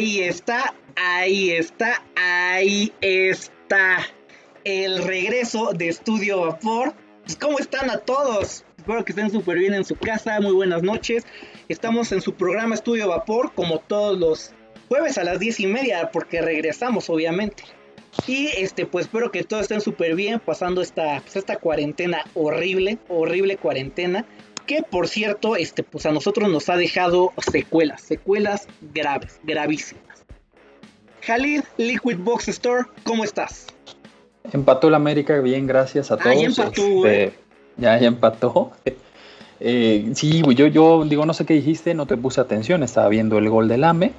Ahí está, ahí está, ahí está. El regreso de Estudio Vapor. Pues, ¿Cómo están a todos? Espero que estén súper bien en su casa. Muy buenas noches. Estamos en su programa Estudio Vapor, como todos los jueves a las diez y media, porque regresamos, obviamente. Y este, pues espero que todos estén súper bien pasando esta, pues, esta cuarentena horrible, horrible cuarentena. Que por cierto, este, pues a nosotros nos ha dejado secuelas, secuelas graves, gravísimas. Jalil, Liquid Box Store, ¿cómo estás? Empató el América, bien, gracias a todos. Ah, ya empató, Este, güey. ya, ya empató. Eh, sí, yo, yo digo, no sé qué dijiste, no te puse atención, estaba viendo el gol del AME,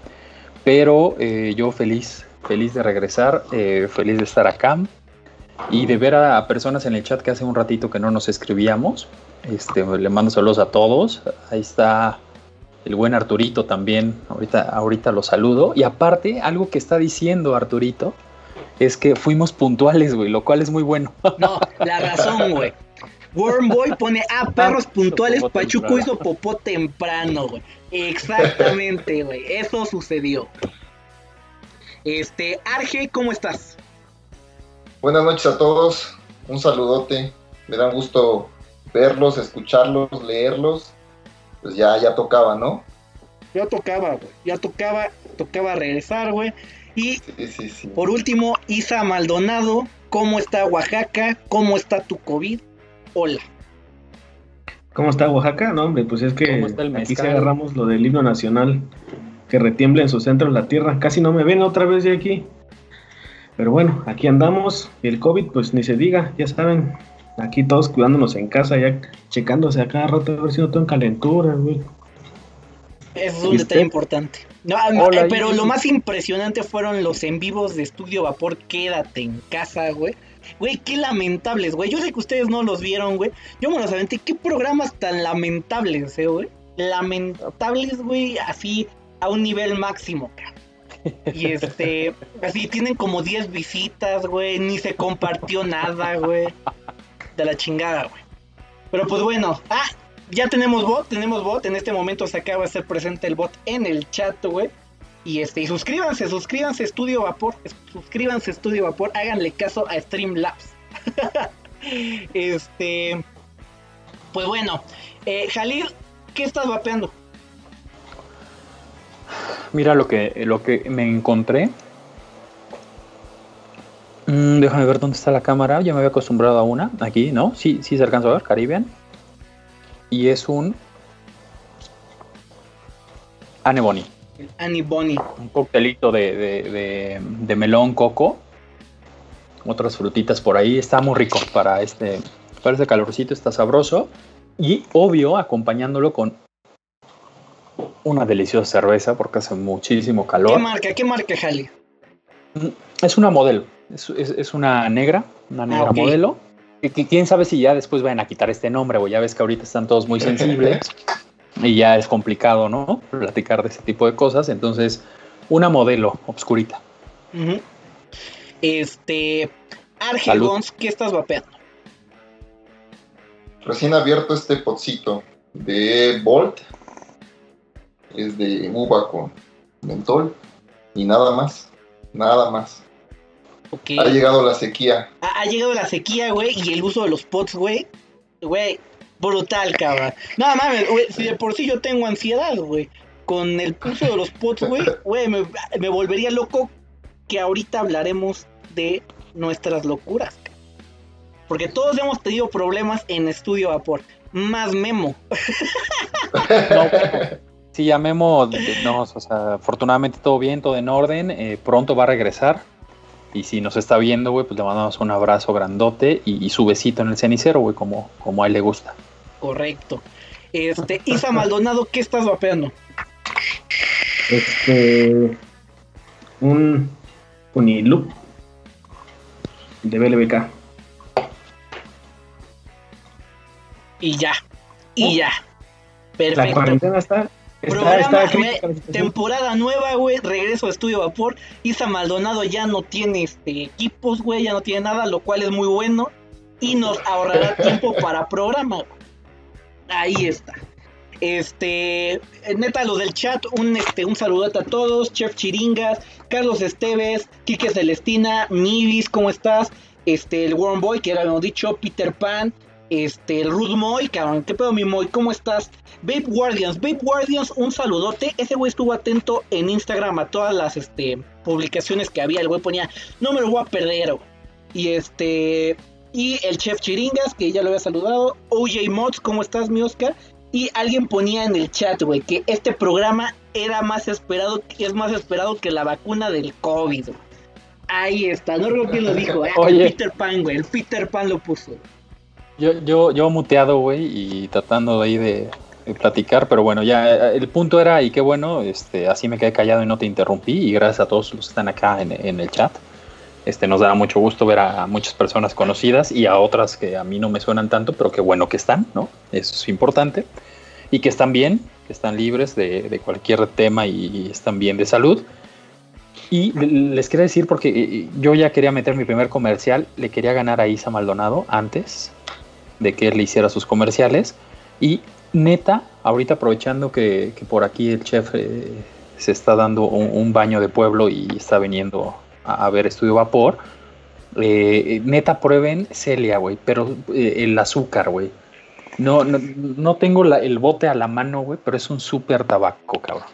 pero eh, yo feliz, feliz de regresar, eh, feliz de estar acá y de ver a, a personas en el chat que hace un ratito que no nos escribíamos. Este, le mando saludos a todos. Ahí está el buen Arturito también. Ahorita, ahorita lo saludo. Y aparte, algo que está diciendo Arturito es que fuimos puntuales, güey, lo cual es muy bueno. No, la razón, güey. Wormboy pone, ah, perros puntuales, Pachuco hizo popó temprano, güey. Exactamente, güey. Eso sucedió. Este, Arge, ¿cómo estás? Buenas noches a todos, un saludote, me da gusto verlos, escucharlos, leerlos, pues ya, ya tocaba, ¿no? Ya tocaba, güey. Ya tocaba, tocaba regresar, güey. Y Sí, sí, sí. por último, Isa Maldonado, ¿cómo está Oaxaca? ¿Cómo está tu COVID? Hola. ¿Cómo está Oaxaca? No, hombre, pues es que ¿Cómo está el aquí mezcal? agarramos lo del himno nacional, que retiembla en su centro la tierra. Casi no me ven otra vez de aquí. Pero bueno, aquí andamos. Y el COVID, pues ni se diga, ya saben. Aquí todos cuidándonos en casa, ya checándose a cada rato a ver si no tengo calentura, güey. Eso es un ¿Viste? detalle importante. No, Hola, eh, pero lo más impresionante fueron los en vivos de Estudio Vapor. Quédate en casa, güey. Güey, qué lamentables, güey. Yo sé que ustedes no los vieron, güey. Yo me los aventé. Qué programas tan lamentables, eh, güey. Lamentables, güey, así a un nivel máximo, cabrón. Y este, así tienen como 10 visitas, güey. Ni se compartió nada, güey. De la chingada, güey. Pero pues bueno, ah, ya tenemos bot, tenemos bot. En este momento se acaba de hacer presente el bot en el chat, güey. Y este, y suscríbanse, suscríbanse Estudio Vapor, suscríbanse Estudio Vapor, háganle caso a Streamlabs. este, pues bueno, eh, Jalil, ¿qué estás vapeando? Mira lo que, lo que me encontré. Mm, déjame ver dónde está la cámara. Ya me había acostumbrado a una. Aquí, ¿no? Sí, sí se alcanza a ver. Caribbean. Y es un Aneboni. Annie Bonnie. Un coctelito de, de- de- de melón, coco. Otras frutitas por ahí. Está muy rico para este, para este calorcito. Está sabroso. Y obvio, acompañándolo con una deliciosa cerveza porque hace muchísimo ¿Qué calor. marca? ¿Qué marca, Jalil? Es una modelo. Es, es- es una negra. Una negra Ah, modelo. Que quién sabe si ya después vayan a quitar este nombre, o ya ves que ahorita están todos muy sensibles y ya es complicado, ¿no? Platicar de ese tipo de cosas. Entonces, una modelo obscurita. Este, Arge Salud. Gons, ¿qué estás vapeando? Recién abierto este pocito de Bolt, es de uva con mentol y nada más, nada más. Ok. Ha llegado la sequía, Ha, ha llegado la sequía, güey, y el uso de los pots, güey. Güey, brutal, cabrón. No mames, güey, si de por sí yo tengo ansiedad, güey. Con el uso de los pots, güey, güey, me, me volvería loco que ahorita hablaremos de nuestras locuras. Porque todos hemos tenido problemas en Estudio Vapor. Más Memo. No, sí, llamemos, no, o sea, afortunadamente todo bien, todo en orden, eh, pronto va a regresar. Y si nos está viendo, güey, pues le mandamos un abrazo grandote y, y su besito en el cenicero, güey, como, como a él le gusta. Correcto. Este, Isa Maldonado, ¿qué estás vapeando? Este. Un Uniloop de BLBK. Y ya. Y ya. La Perfecto. cuarentena está. Programa, está temporada nueva, güey, regreso a Estudio Vapor. Isa Maldonado ya no tiene este, equipos, güey, ya no tiene nada, lo cual es muy bueno. Y nos ahorrará tiempo para programa. güey. Ahí está. Este, eh, neta, los del chat, un, este, un saludote a todos. Chef Chiringas, Carlos Esteves, Quique Celestina, Mivis, ¿cómo estás? Este, el Warm Boy, que ya lo habíamos dicho, Peter Pan, este, el Ruth Moy, cabrón, ¿qué pedo mi Moy? ¿Cómo estás? Babe Guardians, Babe Guardians, un saludote. Ese güey estuvo atento en Instagram a todas las este, publicaciones que había. El güey ponía, no me lo voy a perder, güey. Y este, y el Chef Chiringas, que ya lo había saludado. OJ Mods, ¿cómo estás, mi Oscar? Y alguien ponía en el chat, güey, que este programa era más esperado, es más esperado que la vacuna del COVID. Ahí está, no recuerdo quién lo dijo, ¿eh? el Peter Pan, güey, el Peter Pan lo puso. Yo, yo, yo muteado, güey, y tratando de ahí de, platicar, pero bueno, ya el punto era, y qué bueno, este, así me quedé callado y no te interrumpí, y gracias a todos los que están acá en, en el chat. Este, nos da mucho gusto ver a muchas personas conocidas y a otras que a mí no me suenan tanto, pero qué bueno que están, ¿no? Eso es importante. Y que están bien, que están libres de, cualquier tema y, están bien de salud. Y les quería decir, porque eh, yo ya quería meter mi primer comercial, le quería ganar a Isa Maldonado antes de que él le hiciera sus comerciales. Y neta, ahorita aprovechando que, por aquí el chef eh, se está dando un, baño de pueblo y está viniendo a, ver Estudio Vapor. Eh, neta, prueben Celia, güey, pero eh, el azúcar, güey. No, no, tengo el bote a la mano, güey, pero es un súper tabaco, cabrón.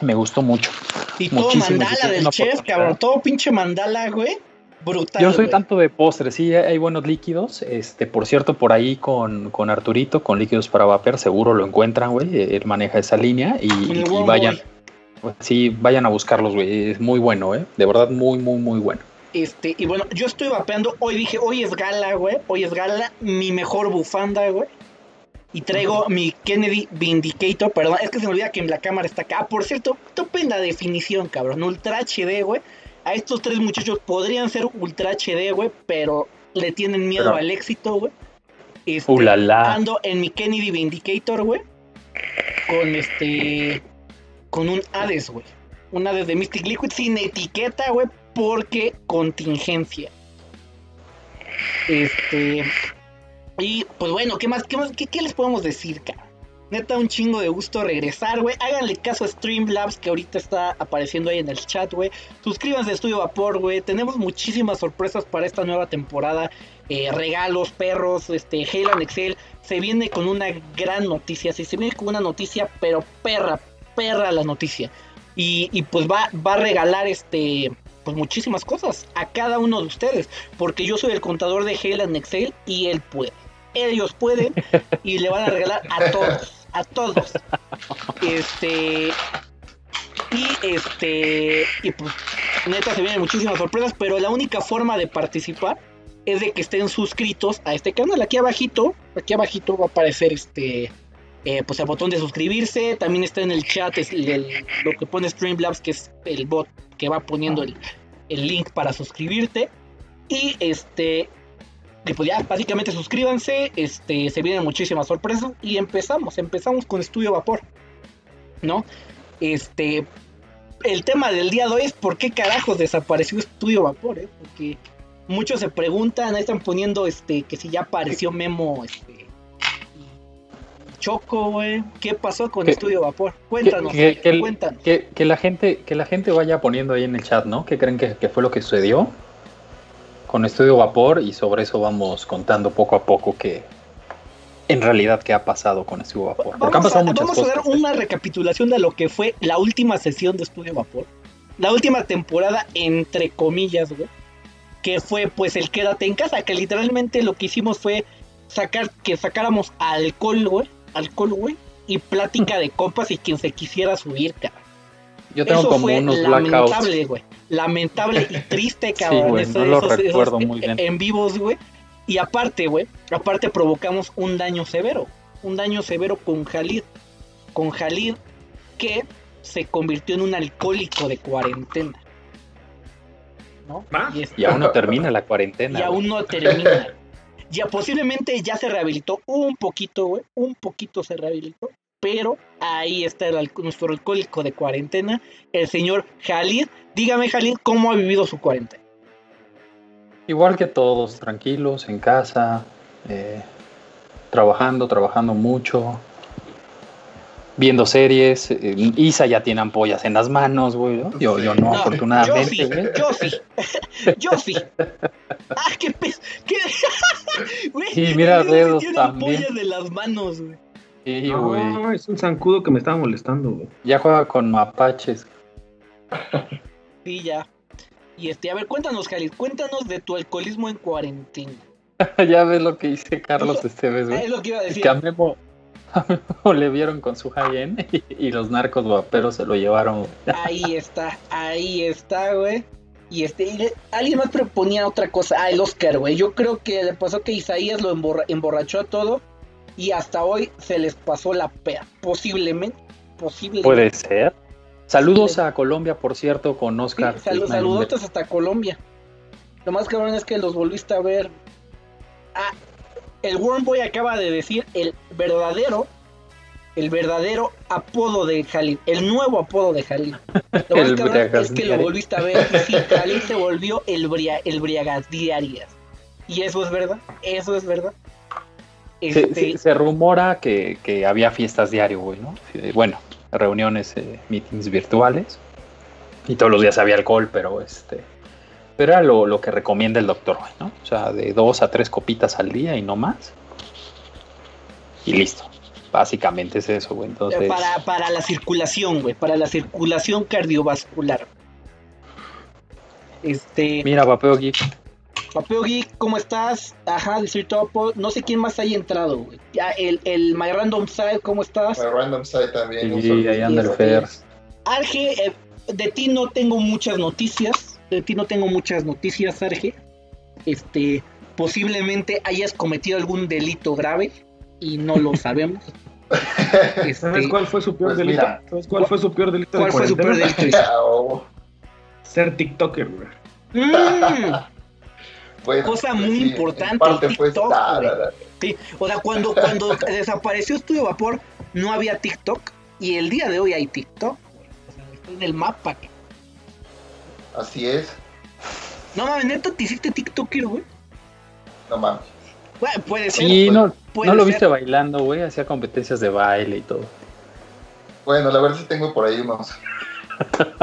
Me gustó mucho. Y todo mandala del chef, cabrón. Todo pinche mandala, güey. Brutal. Yo soy tanto de postres, sí, hay buenos líquidos. Este, por cierto, por ahí con, con Arturito, con líquidos para vapor, seguro lo encuentran, güey. Él maneja esa línea y, y vayan. Sí, vayan a buscarlos, güey. Es muy bueno, ¿eh? De verdad, muy, muy, muy bueno. Este, y bueno, yo estoy vapeando. Hoy dije, hoy es gala, güey. Hoy es gala, mi mejor bufanda, güey. Y traigo mi Kennedy Vindicator, perdón, es que se me olvida que la cámara está acá. Ah, por cierto, topen la definición, cabrón. Ultra HD, güey. A estos tres muchachos podrían ser Ultra HD, güey, pero le tienen miedo al éxito, güey. Este, Ando en mi Kennedy Vindicator, güey. Con este con un Hades, güey. Un Hades de Mystic Liquid sin etiqueta, güey, porque contingencia. Este. Y pues bueno, ¿qué más? ¿Qué, más, qué, les podemos decir, cara? Neta, un chingo de gusto regresar, güey. Háganle caso a Streamlabs que ahorita está apareciendo ahí en el chat, güey. Suscríbanse a Estudio Vapor, güey. Tenemos muchísimas sorpresas para esta nueva temporada. Eh, regalos, perros, este, Halo Excel. Se viene con una gran noticia. Sí, se viene con una noticia, pero perra, perra la noticia. Y, pues va, va a regalar este pues muchísimas cosas a cada uno de ustedes. Porque yo soy el contador de Hell en Excel y él puede. Ellos pueden y le van a regalar a todos. A todos. Este. Y este. Y pues neta se vienen muchísimas sorpresas. Pero la única forma de participar es de que estén suscritos a este canal. Aquí abajito. Aquí abajito va a aparecer este eh, pues el botón de suscribirse, también está en el chat lo que pone Streamlabs, que es el bot que va poniendo el, link para suscribirte. Y este, pues ya básicamente suscríbanse, este, se vienen muchísimas sorpresas y empezamos, empezamos con Estudio Vapor, ¿no? Este, el tema del día de hoy es por qué carajos desapareció Estudio Vapor, ¿eh? Porque muchos se preguntan, ahí están poniendo este, que si ya apareció Memo, este, Choco, güey. ¿Qué pasó con Estudio Vapor? Cuéntanos, que, que, la gente, que la gente vaya poniendo ahí en el chat, ¿no? ¿Qué creen que, fue lo que sucedió con Estudio Vapor? Y sobre eso vamos contando poco a poco que en realidad qué ha pasado con Estudio Vapor. Porque vamos, han pasado a, vamos a dar una recapitulación de lo que fue la última sesión de Estudio Vapor. La última temporada, entre comillas, güey. Que fue pues el quédate en casa, que literalmente lo que hicimos fue sacar que sacáramos alcohol, güey, alcohol, güey, y plática de copas y quien se quisiera subir, cabrón. Yo tengo Eso como fue unos lamentable, güey. Lamentable y triste, cabrón. Sí, no lo recuerdo muy bien. En vivos, güey. Y aparte, güey, aparte provocamos un daño severo. Un daño severo con Jalid. Con Jalid que se convirtió en un alcohólico de cuarentena. ¿No? Y, aún no termina la cuarentena. Y aún no termina. Ya posiblemente ya se rehabilitó un poquito, güey. Un poquito se rehabilitó. Pero ahí está nuestro alcohólico de cuarentena, el señor Jalid. Dígame, Jalid, ¿cómo ha vivido su cuarentena? Igual que todos, tranquilos, en casa, eh, trabajando, trabajando mucho. viendo series. eh, Isa ya tiene ampollas en las manos, güey. ¿no? Yo, yo no, No, afortunadamente. Yo sí, yo sí. Yo sí. Ah, qué pez. Qué... Güey, Sí, mira, dedos tiene también. ampollas de las manos, güey. Sí, güey. No, es un zancudo que me estaba molestando, güey. Ya juega con mapaches. Ya. Y este, a ver, cuéntanos, Jalis, cuéntanos de tu alcoholismo en cuarentena. ya ves lo que dice Carlos Esteves, güey. es lo que iba a decir. Que a Memo, a Memo le vieron con su high y, y los narcos vaperos se lo llevaron. güey. Ahí está, ahí está, güey. Y este, y le- alguien más proponía otra cosa. Ah, el Oscar, güey. Yo creo que le pasó que Isaías lo emborra- emborrachó a todo. Y hasta hoy se les pasó la pea. Posiblemente. Posiblemente. Puede ser. Saludos a Colombia, por cierto, con Sí, Oscar. Ismael saludotes hasta Colombia. Lo más cabrón es que los volviste a ver. Ah, el Wormboy acaba de decir el verdadero, el verdadero apodo de Jalil, el nuevo apodo de Jalil. Lo más cabrón es que lo volviste a ver y sí, Jalil se volvió el, bria, el Briagas Diarias. Y eso es verdad, eso es verdad. Se, Este, se- se rumora que, que había fiestas diario, güey, ¿no? Sí, Bueno, reuniones, eh, meetings virtuales. Y todos los días había alcohol, pero este. Pero era lo, lo que recomienda el doctor, güey, ¿no? O sea, de dos a tres copitas al día y no más. Y listo. Básicamente es eso, güey. Entonces. para, para la circulación, güey, para la circulación cardiovascular. Este. Mira, Vapeo Geek. Papeo Geek, ¿cómo estás? Ajá, Distrito. No sé quién más haya entrado, güey. Ya, el, el My Random Side, ¿cómo estás? My Random Side también. Sí, ahí anda el Este, Fer. Arge, eh, de ti no tengo muchas noticias. De ti no tengo muchas noticias, Arge. Este, posiblemente hayas cometido algún delito grave y no lo sabemos. ¿Sabes Este, cuál fue su peor pues delito? mira. ¿Sabes cuál fue su peor delito? de ¿Cuál fue su peor delito? Oh, Ser TikToker, güey. Mm, bueno, Cosa pues muy sí, en importante, parte TikTok, da, güey. da, da. sí. O sea, cuando, cuando desapareció Estudio Vapor, no había TikTok. Y el día de hoy hay TikTok. O sea, está en el mapa. Así es. No mames, neta, te hiciste TikToker, güey. No mames. Bueno, puede ser. Sí, no, puede no lo ser. viste bailando, güey. Hacía competencias de baile y todo. Bueno, la verdad sí tengo por ahí unos,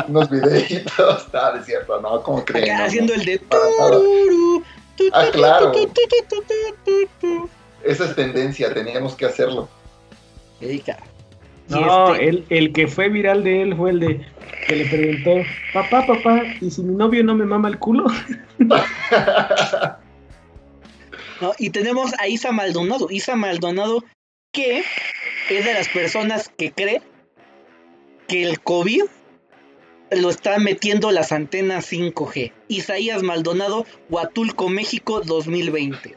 unos videitos. Nada, es cierto, no, ¿cómo creen? Acá No, haciendo no. el de. Tu, Ah, claro. tu. Esa es tendencia, teníamos que hacerlo. Y No, este- el, el que fue viral de él fue el de que le preguntó, papá, papá, ¿y si mi novio no me mama el culo? ¿no? Y tenemos a Isa Maldonado. Isa Maldonado, que es de las personas que cree que el COVID lo están metiendo las antenas 5G. Isaías Maldonado, Huatulco, México 2020.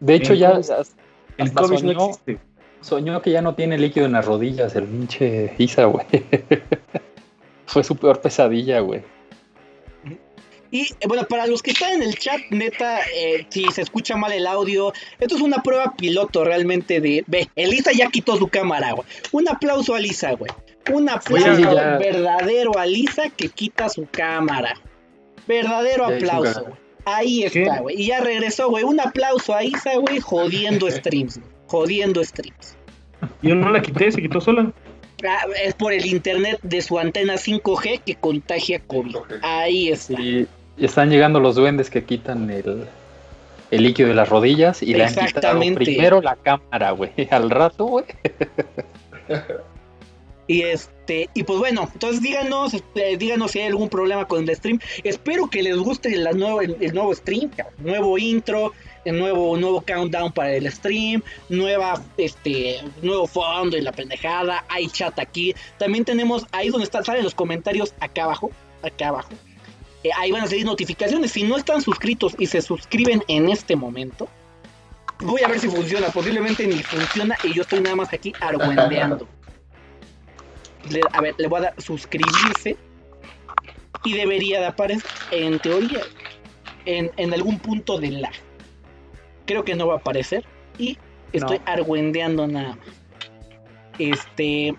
De hecho, ya El COVID no soñó, existe. soñó que ya no tiene líquido en las rodillas, el pinche Isa, güey. Fue su peor pesadilla, güey. Y bueno, para los que están en el chat, neta, eh, si se escucha mal el audio, esto es una prueba piloto realmente de... Ve, Elisa ya quitó su cámara, güey. Un aplauso a Lisa, güey. Un aplauso Sí, verdadero a Lisa que quita su cámara. Verdadero Ya aplauso. Ahí está, güey. Y ya regresó, güey. Un aplauso a Isa, güey, jodiendo streams, güey. Jodiendo streams. Yo no la quité, se quitó sola. Ah, es por el internet de su antena 5G que contagia COVID. 5G. Ahí está. Y están llegando los duendes que quitan el, el líquido de las rodillas y le han quitado primero la cámara, güey. Al rato, güey. Y este, y pues bueno, entonces díganos, eh, díganos si hay algún problema con el stream. Espero que les guste la nuevo, el, nuevo stream, nuevo intro, el nuevo, nuevo countdown para el stream, nueva, este, nuevo fondo y la pendejada, hay chat aquí. También tenemos ahí donde están, salen los comentarios acá abajo, acá abajo. Eh, ahí van a salir notificaciones. Si no están suscritos y se suscriben en este momento, voy a ver si funciona. Posiblemente ni funciona y yo estoy nada más aquí argüendeando. Le- a ver, le voy a dar suscribirse y debería de aparecer, en teoría, en, en algún punto de la. Creo que no va a aparecer y estoy No. argüendeando nada más. Este,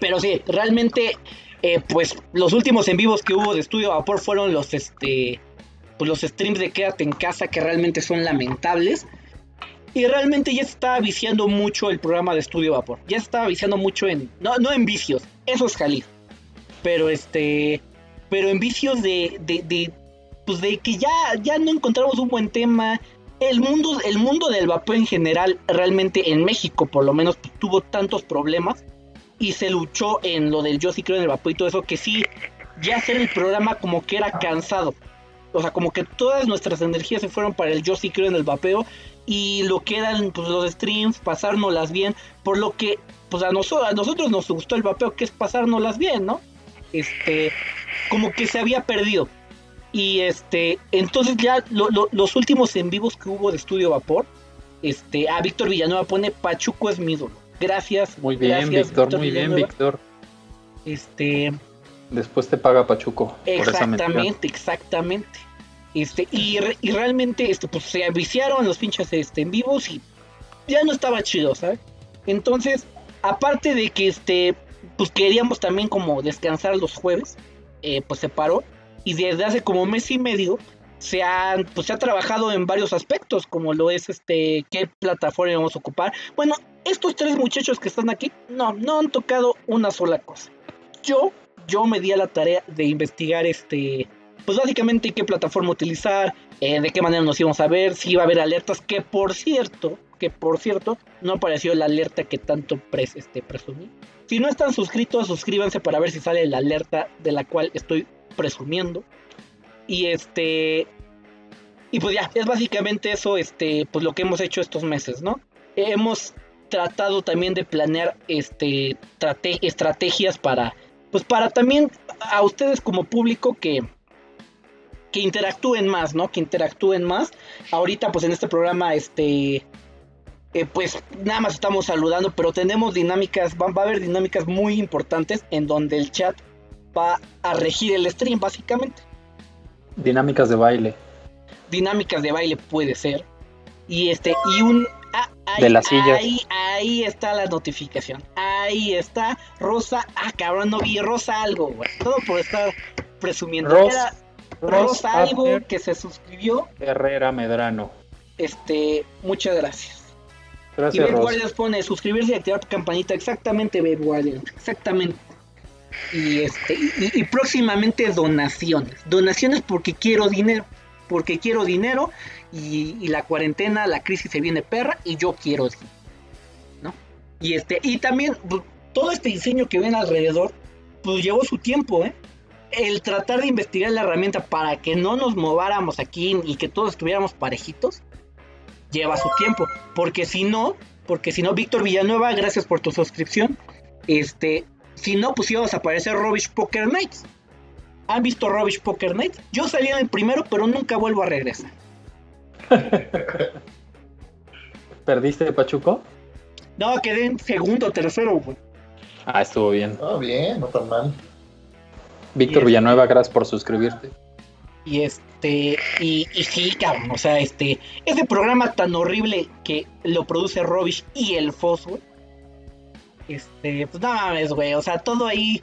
pero sí, realmente, eh, pues los últimos en vivos que hubo de Estudio Vapor fueron los, este, pues los streams de Quédate en casa que realmente son lamentables. Y realmente ya estaba viciando mucho el programa de Estudio Vapor. Ya estaba viciando mucho en. No, no en vicios, eso es Jalí. Pero este. Pero en vicios de. de, de pues de que ya, ya no encontramos un buen tema. El mundo, el mundo del vapor en general, realmente en México por lo menos, tuvo tantos problemas. Y se luchó en lo del yo sí creo en el vapor y todo eso, que sí, ya hacer el programa como que era cansado. O sea, como que todas nuestras energías se fueron para el yo sí creo en el vapeo y lo que eran pues, los streams, pasárnoslas bien, por lo que pues a, nosotros a nosotros nos gustó el vapeo, que es pasárnoslas bien, ¿no? Este, como que se había perdido. Y este, entonces ya los últimos en vivos que hubo de Estudio Vapor, este, a Víctor Villanueva pone Pachuco es mi ídolo. Gracias. Muy bien, Víctor, muy bien, Víctor. Este. Después te paga Pachuco. Exactamente, exactamente. Este, y, y, realmente, este, pues se viciaron los pinches este, en vivos y ya no estaba chido, ¿sabes? Entonces, aparte de que este, pues queríamos también como descansar los jueves, eh, pues se paró y desde hace como mes y medio se han pues se ha trabajado en varios aspectos como lo es este qué plataforma vamos a ocupar bueno estos tres muchachos que están aquí no no han tocado una sola cosa yo yo me di a la tarea de investigar este pues básicamente qué plataforma utilizar eh, de qué manera nos íbamos a ver si iba a haber alertas que por cierto que por cierto no apareció la alerta que tanto pres, este, presumí si no están suscritos suscríbanse para ver si sale la alerta de la cual estoy presumiendo. Y este. Y pues ya, es básicamente eso, este, pues lo que hemos hecho estos meses, ¿no? Hemos tratado también de planear este estrategias para. Pues para también a ustedes como público que. Que interactúen más, ¿no? Que interactúen más. Ahorita, pues en este programa, este. Eh, pues nada más estamos saludando, pero tenemos dinámicas, va, a haber dinámicas muy importantes en donde el chat va a regir el stream, básicamente. Dinámicas de baile. Dinámicas de baile puede ser. Y este, y un. Ah, ahí, de las sillas. Ahí, está la notificación. Ahí está. Rosa. Ah, cabrón, no vi Rosa algo, güey. Todo por estar presumiendo. Rosa, Rosa algo que se suscribió. Herrera Medrano. Este, muchas gracias. Gracias, y Guardians pone suscribirse y activar tu campanita. Exactamente, Babe Guardians. Exactamente. Y, este, y, próximamente donaciones. Donaciones porque quiero dinero. Porque quiero dinero y, la cuarentena, la crisis se viene perra y yo quiero dinero. ¿no? Y, este, y también pues, todo este diseño que ven alrededor, pues llevó su tiempo, ¿eh? El tratar de investigar la herramienta para que no nos mováramos aquí y que todos estuviéramos parejitos, lleva su tiempo. Porque si no, porque si no, Víctor Villanueva, gracias por tu suscripción. Este, si no, pues íbamos a aparecer Rubbish Poker Nights. ¿Han visto Rubbish Poker Nights? Yo salí en el primero, pero nunca vuelvo a regresar. ¿Perdiste de Pachuco? No, quedé en segundo, tercero, güey. Ah, estuvo bien. Ah, bien, no tan mal. Víctor este Villanueva, gracias por suscribirte. Y este, y, y, sí, cabrón, o sea, este, ese programa tan horrible que lo produce Rubbish y el güey este, pues no mames, güey. O sea, todo ahí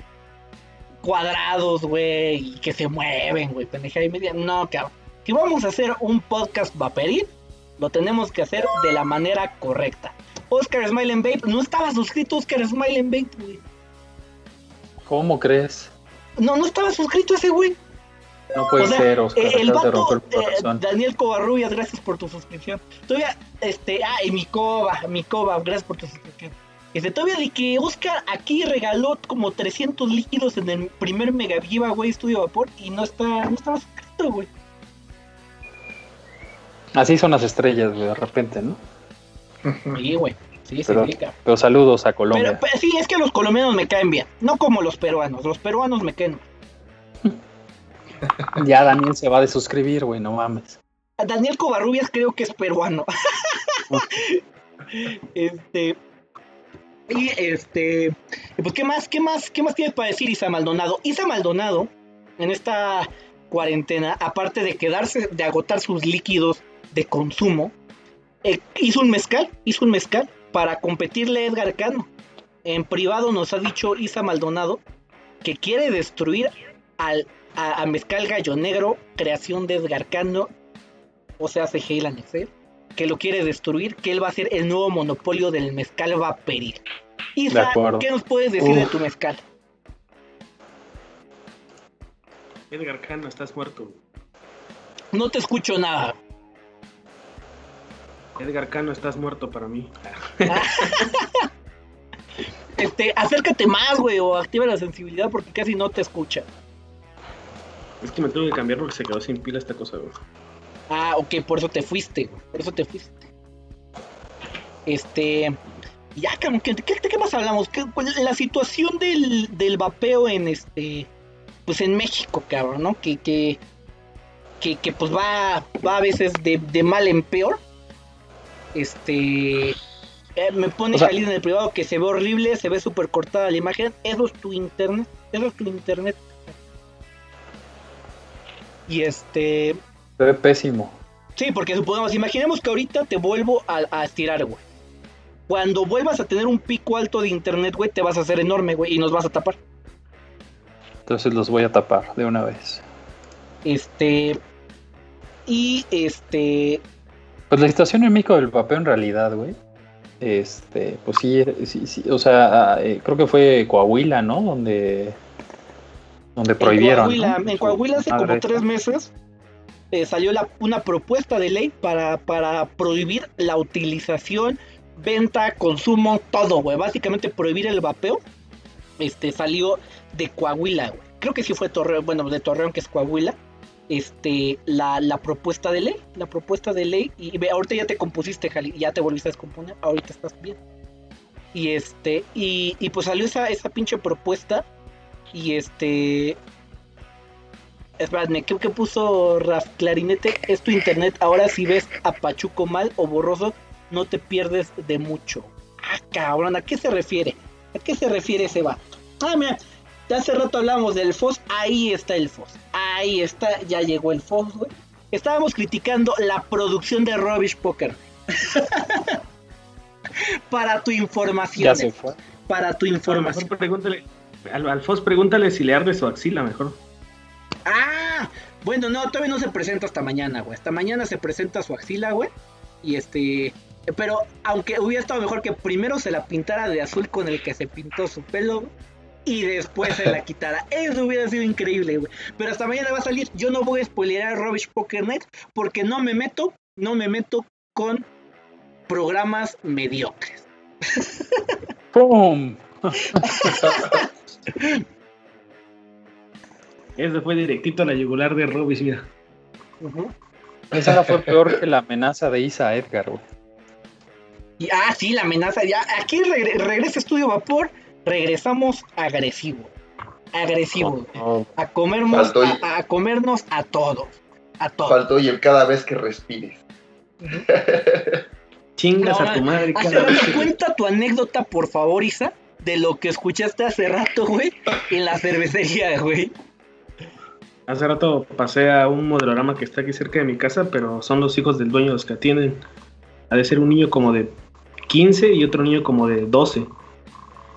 cuadrados, güey, y que se mueven, güey, pendeja y media. No, cabrón. Si vamos a hacer un podcast vaperín, lo tenemos que hacer de la manera correcta. Oscar Smile and Babe, no estaba suscrito Oscar Smile and Babe, güey. ¿Cómo crees? No, no estaba suscrito ese güey. No puede ser, Oscar. el vato, eh, Daniel Covarrubias, gracias por tu suscripción. Todavía, este, ah, y mi Coba, mi Coba, gracias por tu suscripción. Este, todavía de que Oscar aquí regaló como 300 líquidos en el primer Mega güey, Estudio Vapor y no está, no estaba suscrito, güey. Así son las estrellas, güey, de repente, ¿no? Sí, güey. Sí, pero, pero saludos a Colombia. Pero, sí, es que los colombianos me caen bien. No como los peruanos. Los peruanos me caen. ya Daniel se va de suscribir, güey, no mames. Daniel Covarrubias creo que es peruano. este, y este, pues qué más, qué más, qué más tienes para decir Isa Maldonado. Isa Maldonado, en esta cuarentena, aparte de quedarse, de agotar sus líquidos de consumo, eh, hizo un mezcal, hizo un mezcal para competirle a Edgar Cano. En privado nos ha dicho Isa Maldonado que quiere destruir al, a, Mezcal Gallo Negro, creación de Edgar Cano, o sea, hace Heyland que lo quiere destruir, que él va a ser el nuevo monopolio del mezcal vaporil. Isa. ¿qué nos puedes decir de tu mezcal? Edgar Cano, estás muerto. No te escucho nada. Edgar Cano, estás muerto para mí. Este, acércate más, güey, o activa la sensibilidad porque casi no te escucha. Es que me tuve que cambiar porque se quedó sin pila esta cosa, güey. Ah, ok, por eso te fuiste, güey. Por eso te fuiste. Este. Ya, cabrón, ¿qué, qué, de qué más hablamos? ¿Qué- cuál es la situación del, del vapeo en este. Pues en México, cabrón, ¿no? Que, que, que, que, pues va, va a veces de, de mal en peor. Este. eh, me pone O sea- en el privado que se ve horrible, se ve súper cortada la imagen. Eso es tu internet. Eso es tu internet. Y este. Se ve pésimo. Sí, porque supongamos, imaginemos que ahorita te vuelvo a, a estirar, güey. Cuando vuelvas a tener un pico alto de internet, güey, te vas a hacer enorme, güey, y nos vas a tapar. Entonces los voy a tapar de una vez. Este. Y este. Pues la situación en México del vapeo en realidad, güey. Este, pues sí, sí, sí, o sea, eh, creo que fue Coahuila, ¿no? Donde, donde prohibieron. En Coahuila, ¿no? en Coahuila hace Madre como tres meses eh, salió la- una propuesta de ley para, para prohibir la utilización, venta, consumo, todo, güey. Básicamente prohibir el vapeo. Este salió de Coahuila, güey. Creo que sí fue Torreón, bueno, de Torreón, que es Coahuila. Este, la, la propuesta de ley, la propuesta de ley, y ve, ahorita ya te compusiste, Jali, ya te volviste a descomponer, ahorita estás bien. Y este, y, y pues salió esa, esa pinche propuesta, y este, Espérame, ¿qué, qué puso Raf Clarinete? Es tu internet. Ahora si ves a Pachuco mal o borroso, no te pierdes de mucho. Ah, cabrón, ¿a qué se refiere? ¿A qué se refiere ese vato? Ah, mira, de hace rato hablamos del FOS. Ahí está el FOS. Ahí está, ya llegó el FOS, güey. Estábamos criticando la producción de Rubbish Poker. Para tu información. Ya se fue. Para tu información. mejor pregúntale, al, al Fos pregúntale si le arde su axila mejor. Ah, bueno, no, todavía no se presenta hasta mañana, güey. Hasta mañana se presenta su axila, güey. Y este. Pero aunque hubiera estado mejor que primero se la pintara de azul con el que se pintó su pelo, güey, Y después se la quitara. Eso hubiera sido increíble, güey. Pero hasta mañana va a salir. Yo no voy a spoilear Rubbish Poker Night porque no me meto, no me meto con programas mediocres. ¡Pum! Ese fue directito a la yugular de Robis, mira. Esa fue peor que la amenaza de Isa a Edgar, güey. Y, ah, sí, la amenaza. Ya, aquí regre- regresa Estudio Vapor. Regresamos agresivo. Agresivo. A comernos, y- a, a comernos a todos. A todos. Faltó y el cada vez que respires. Chingas No, a tu madre Hace cada vez rato, que- cuenta tu anécdota, por favor, Isa, de lo que escuchaste hace rato, güey, en la cervecería, güey. Hace rato pasé a un modelorama que está aquí cerca de mi casa, pero son los hijos del dueño los que atienden. Ha de ser un niño como de 15 y otro niño como de 12.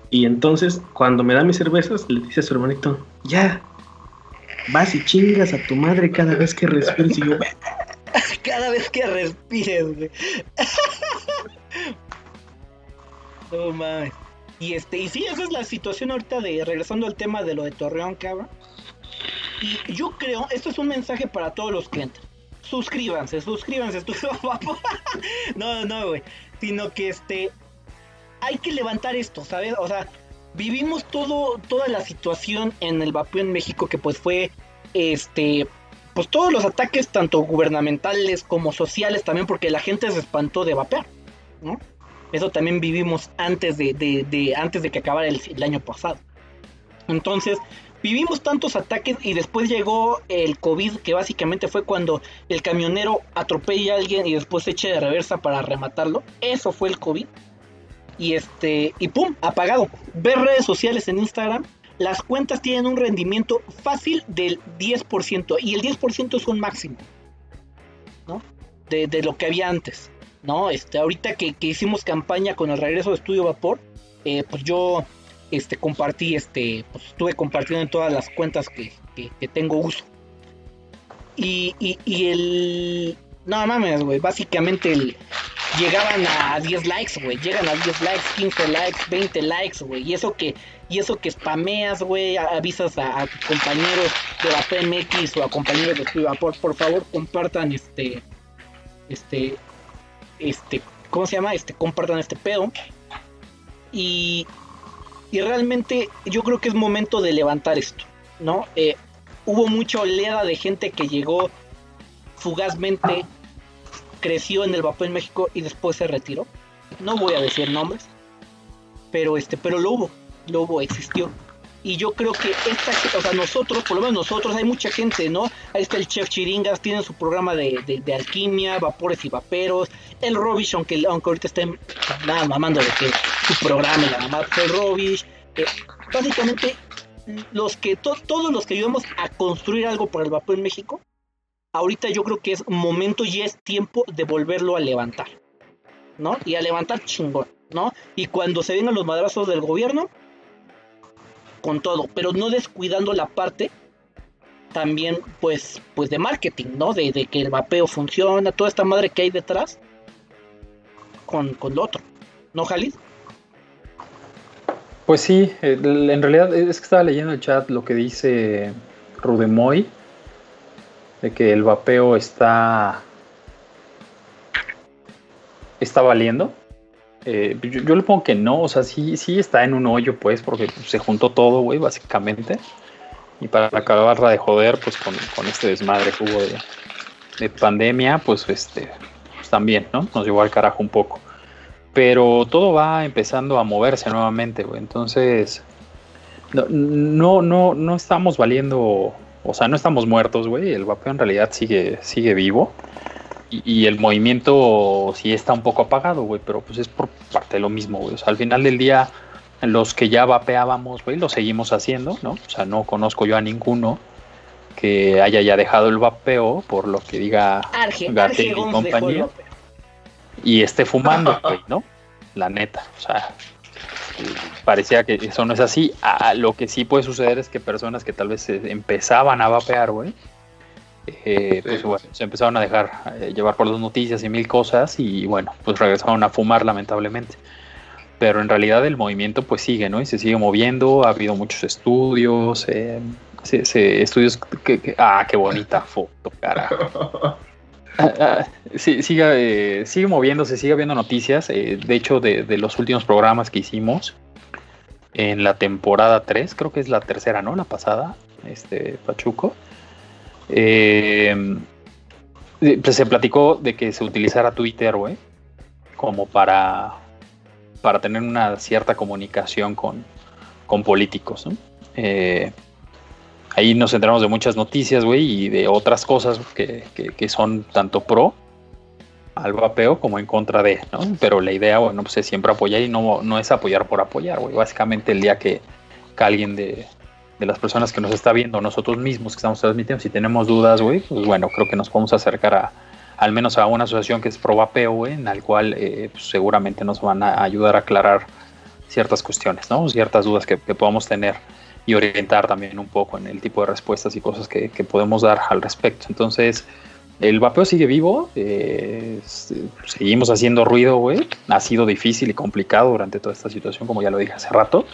Y entonces, cuando me da mis cervezas, le dice a su hermanito, ya, vas y chingas a tu madre cada vez que respires. Cada vez que respires, güey. No mames. Y este, y sí, esa es la situación ahorita de regresando al tema de lo de Torreón, cabrón. Y yo creo, esto es un mensaje para todos los clientes. Suscríbanse, suscríbanse, Estudio Vapor. No, no, güey. Sino que este hay que levantar esto, ¿sabes? O sea, vivimos todo, toda la situación en el vapeo en México que pues fue este pues todos los ataques tanto gubernamentales como sociales también porque la gente se espantó de vapear, ¿no? Eso también vivimos antes de, de- antes de que acabara el, el año pasado. Entonces, vivimos tantos ataques y después llegó el COVID, que básicamente fue cuando el camionero atropella a alguien y después se echa de reversa para rematarlo. Eso fue el COVID. Y este, y pum, apagado. Ver redes sociales en Instagram, las cuentas tienen un rendimiento fácil del 10%. Y el 10% es un máximo, ¿no? De, de lo que había antes, ¿no? Este, ahorita que, que hicimos campaña con el regreso de Estudio Vapor, eh, pues yo este, compartí, este, pues estuve compartiendo en todas las cuentas que, que- tengo uso. Y, y- y el, No mames, güey. Básicamente el, llegaban a 10 likes, güey. Llegan a 10 likes, 15 likes, 20 likes, güey. Y eso que, y eso que spameas, güey. Avisas a, compañeros de la PMX o a compañeros de tu por, por favor, compartan este. Este. Este. ¿Cómo se llama? Este, compartan este pedo. Y. Y realmente yo creo que es momento de levantar esto, ¿no? Eh, hubo mucha oleada de gente que llegó fugazmente creció en el vapor en México y después se retiró. No voy a decir nombres, pero este, pero lo hubo, lo hubo, existió. Y yo creo que esta, o sea, nosotros, por lo menos nosotros, hay mucha gente, ¿no? Ahí está el Chef Chiringas, tiene su programa de, de, alquimia, vapores y vaperos. El Robish, aunque, aunque ahorita estén nada mamando de que su programa la mamá el Robish. Eh, básicamente, los que todos los que ayudamos a construir algo por el vapor en México, ahorita yo creo que es momento y es tiempo de volverlo a levantar, ¿no? Y a levantar chingón, ¿no? Y cuando se vengan los madrazos del gobierno, con todo, pero no descuidando la parte también, pues, pues de marketing, ¿no? De, que el vapeo funciona, toda esta madre que hay detrás, con, con lo otro, ¿no, Jalid? Pues sí, en realidad es que estaba leyendo el chat lo que dice Rudemoy de que el vapeo está está valiendo. Eh, yo, le pongo que no, o sea, sí, sí está en un hoyo, pues, porque se juntó todo, güey, básicamente. Y para acabarla de joder, pues con, este desmadre que hubo de, pandemia, pues este, pues también, ¿no? Nos llevó al carajo un poco. Pero todo va empezando a moverse nuevamente, güey. Entonces, no, no, no, no estamos valiendo o sea, no estamos muertos, güey. El vapeo en realidad sigue, sigue vivo. Y, el movimiento sí está un poco apagado, güey. Pero pues es por parte de lo mismo, güey. O sea, al final del día, los que ya vapeábamos, güey, lo seguimos haciendo, ¿no? O sea, no conozco yo a ninguno que haya ya dejado el vapeo por lo que diga Arge, y compañía. Y esté fumando, güey, ¿no? La neta. O sea, parecía que eso no es así. lo que sí puede suceder es que personas que tal vez empezaban a vapear, güey, eh, pues bueno, se empezaron a dejar eh, llevar por las noticias y mil cosas y bueno, pues regresaron a fumar lamentablemente. Pero en realidad el movimiento pues sigue, ¿no? Y se sigue moviendo, ha habido muchos estudios, eh, estudios que, Ah, qué bonita foto, carajo. sí, sigue, sigue moviéndose, sigue habiendo noticias. de hecho, de, de, los últimos programas que hicimos, en la temporada 3, creo que es la tercera, ¿no? La pasada, este Pachuco. Eh, pues se platicó de que se utilizara Twitter, güey, como para, para tener una cierta comunicación con, con políticos, ¿no? Ahí nos enteramos de muchas noticias, güey, y de otras cosas que, que son tanto pro al vapeo como en contra de, ¿no? Pero la idea, bueno, pues es siempre apoyar y no, no es apoyar por apoyar, güey. Básicamente el día que, alguien de, las personas que nos está viendo, nosotros mismos que estamos transmitiendo, si tenemos dudas, güey, pues bueno, creo que nos podemos acercar a, al menos a una asociación que es pro vapeo, güey, en la cual eh, pues seguramente nos van a ayudar a aclarar ciertas cuestiones, ¿no? Ciertas dudas que, podamos tener y orientar también un poco en el tipo de respuestas y cosas que, que podemos dar al respecto. Entonces, el vapeo sigue vivo, eh, seguimos haciendo ruido, güey. Ha sido difícil y complicado durante toda esta situación, como ya lo dije hace rato.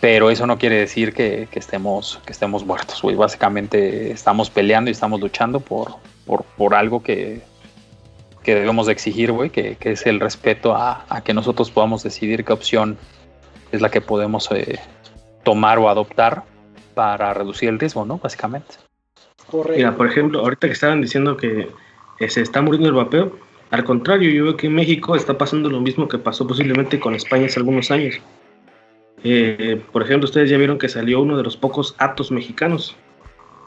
Pero eso no quiere decir que, estemos, que estemos muertos, güey. Básicamente estamos peleando y estamos luchando por, por, algo que, debemos de exigir, güey, que, es el respeto a, que nosotros podamos decidir qué opción es la que podemos eh, tomar o adoptar para reducir el riesgo, ¿no? Básicamente. Mira, por ejemplo, ahorita que estaban diciendo que eh, se está muriendo el vapeo, al contrario, yo veo que en México está pasando lo mismo que pasó posiblemente con España hace algunos años. Eh, por ejemplo, ustedes ya vieron que salió uno de los pocos atos mexicanos,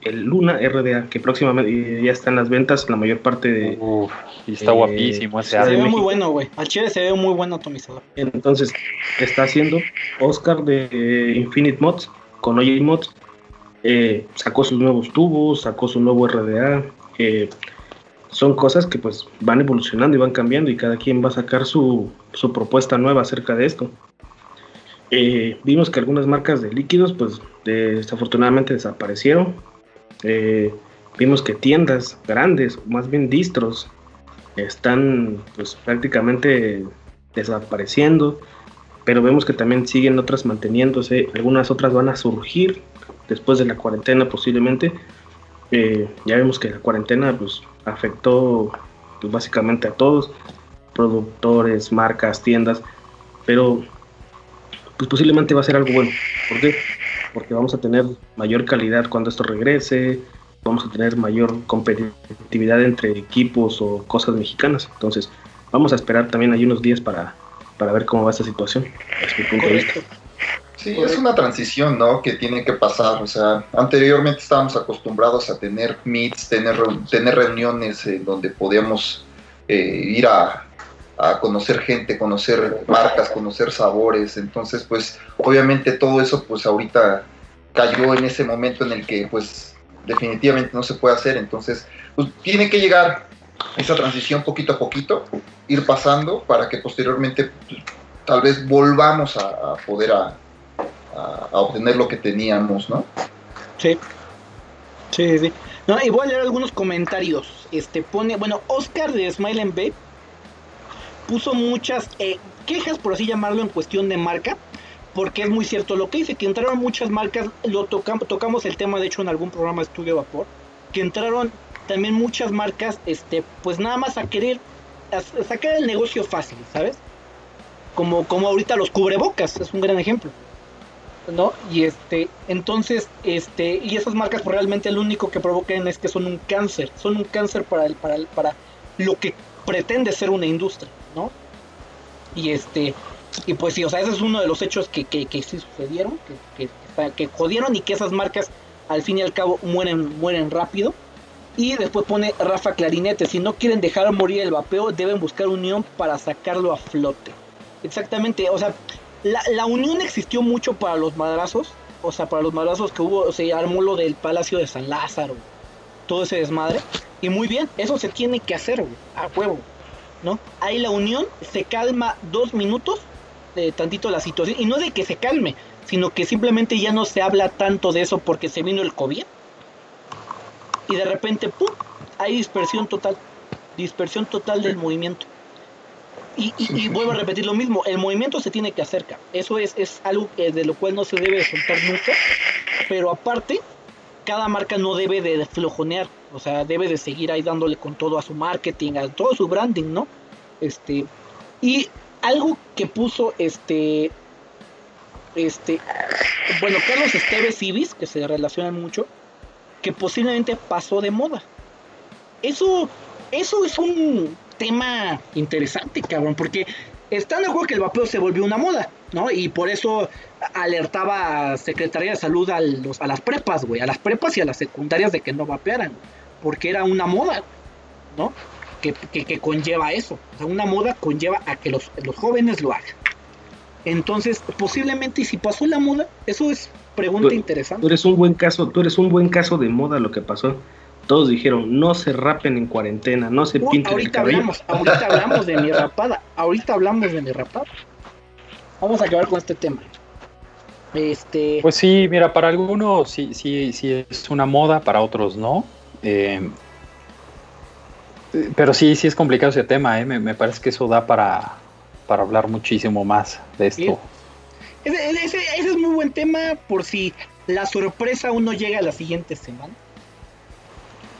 el Luna RDA, que próximamente ya está en las ventas, la mayor parte de... Uf, y está guapísimo ese Se ve muy bueno, güey. Al chile se ve muy buen atomizador. Entonces, está haciendo Oscar de Infinite Mods con Oye Mods eh, sacó sus nuevos tubos, sacó su nuevo RDA. son cosas que pues van evolucionando y van cambiando y cada quien va a sacar su, propuesta nueva acerca de esto. Eh, vimos que algunas marcas de líquidos pues desafortunadamente desaparecieron. Eh, vimos que tiendas grandes, más bien distros, están pues prácticamente desapareciendo, pero vemos que también siguen otras manteniéndose, algunas otras van a surgir después de la cuarentena posiblemente. Eh, ya vemos que la cuarentena pues afectó pues, básicamente a todos, productores, marcas, tiendas, pero pues posiblemente va a ser algo bueno. ¿Por qué? Porque vamos a tener mayor calidad cuando esto regrese, vamos a tener mayor competitividad entre equipos o cosas mexicanas. Entonces, vamos a esperar también hay unos días para, para ver cómo va esta situación, Sí, es una transición, ¿no? Que tiene que pasar. O sea, anteriormente estábamos acostumbrados a tener meets, tener, tener reuniones en donde podíamos eh, ir a, a conocer gente, conocer marcas, conocer sabores. Entonces, pues, obviamente todo eso, pues, ahorita cayó en ese momento en el que, pues, definitivamente no se puede hacer. Entonces, pues, tiene que llegar esa transición poquito a poquito, ir pasando para que posteriormente pues, tal vez volvamos a, poder a, obtener lo que teníamos, ¿no? Sí. Sí, sí. No, y voy a leer algunos comentarios. Este pone, bueno, Oscar de Smile and Babe puso muchas eh, quejas, por así llamarlo, en cuestión de marca, porque es muy cierto lo que dice, que entraron muchas marcas, lo tocamos, tocamos el tema de hecho en algún programa de Estudio Vapor, que entraron también muchas marcas, este, pues nada más a querer sacar el negocio fácil, ¿sabes? Como, como ahorita los cubrebocas, es un gran ejemplo. ¿no? Y este, entonces, este, y esas marcas pues, realmente lo único que provocan es que son un cáncer, son un cáncer para el, para para lo que pretende ser una industria, ¿no? Y este, y pues sí, o sea, ese es uno de los hechos que, que, que sí sucedieron, que, que, que, jodieron y que esas marcas al fin y al cabo mueren, mueren rápido. Y después pone Rafa Clarinete, si no quieren dejar morir el vapeo, deben buscar unión para sacarlo a flote. Exactamente, o sea, la, la unión existió mucho para los madrazos, o sea, para los madrazos que hubo, o sea, armó lo del Palacio de San Lázaro, todo ese desmadre. Y muy bien, eso se tiene que hacer, a huevo, ¿no? Ahí la unión se calma dos minutos, de tantito la situación, y no de que se calme, sino que simplemente ya no se habla tanto de eso porque se vino el COVID. Y de repente, ¡pum! Hay dispersión total, dispersión total del movimiento. Y, vuelvo a repetir lo mismo, el movimiento se tiene que hacer, eso es, es algo de lo cual no se debe soltar nunca, pero aparte, cada marca no debe de flojonear, o sea, debe de seguir ahí dándole con todo a su marketing, a todo su branding, ¿no? Este, y algo que puso este, este, bueno, Carlos Esteves Ibis, que se relacionan mucho, que posiblemente pasó de moda. Eso, eso es un tema interesante, cabrón, porque están de acuerdo que el vapeo se volvió una moda, ¿no? Y por eso alertaba a Secretaría de Salud a, los, a las prepas, güey, a las prepas y a las secundarias de que no vapearan, porque era una moda, ¿no? Que, que, conlleva eso. O sea, una moda conlleva a que los, los jóvenes lo hagan. Entonces, posiblemente, y si pasó la moda, eso es pregunta interesante. Tú eres un buen caso, tú eres un buen caso de moda lo que pasó todos dijeron, no se rapen en cuarentena, no se pinten ahorita Hablamos, ahorita hablamos de mi rapada, ahorita hablamos de mi rapada. Vamos a acabar con este tema. Este... Pues sí, mira, para algunos sí, sí, sí es una moda, para otros no. Eh, pero sí, sí es complicado ese tema, ¿eh? me, parece que eso da para, para hablar muchísimo más de esto. Ese, ese, es muy buen tema por si la sorpresa aún no llega a la siguiente semana.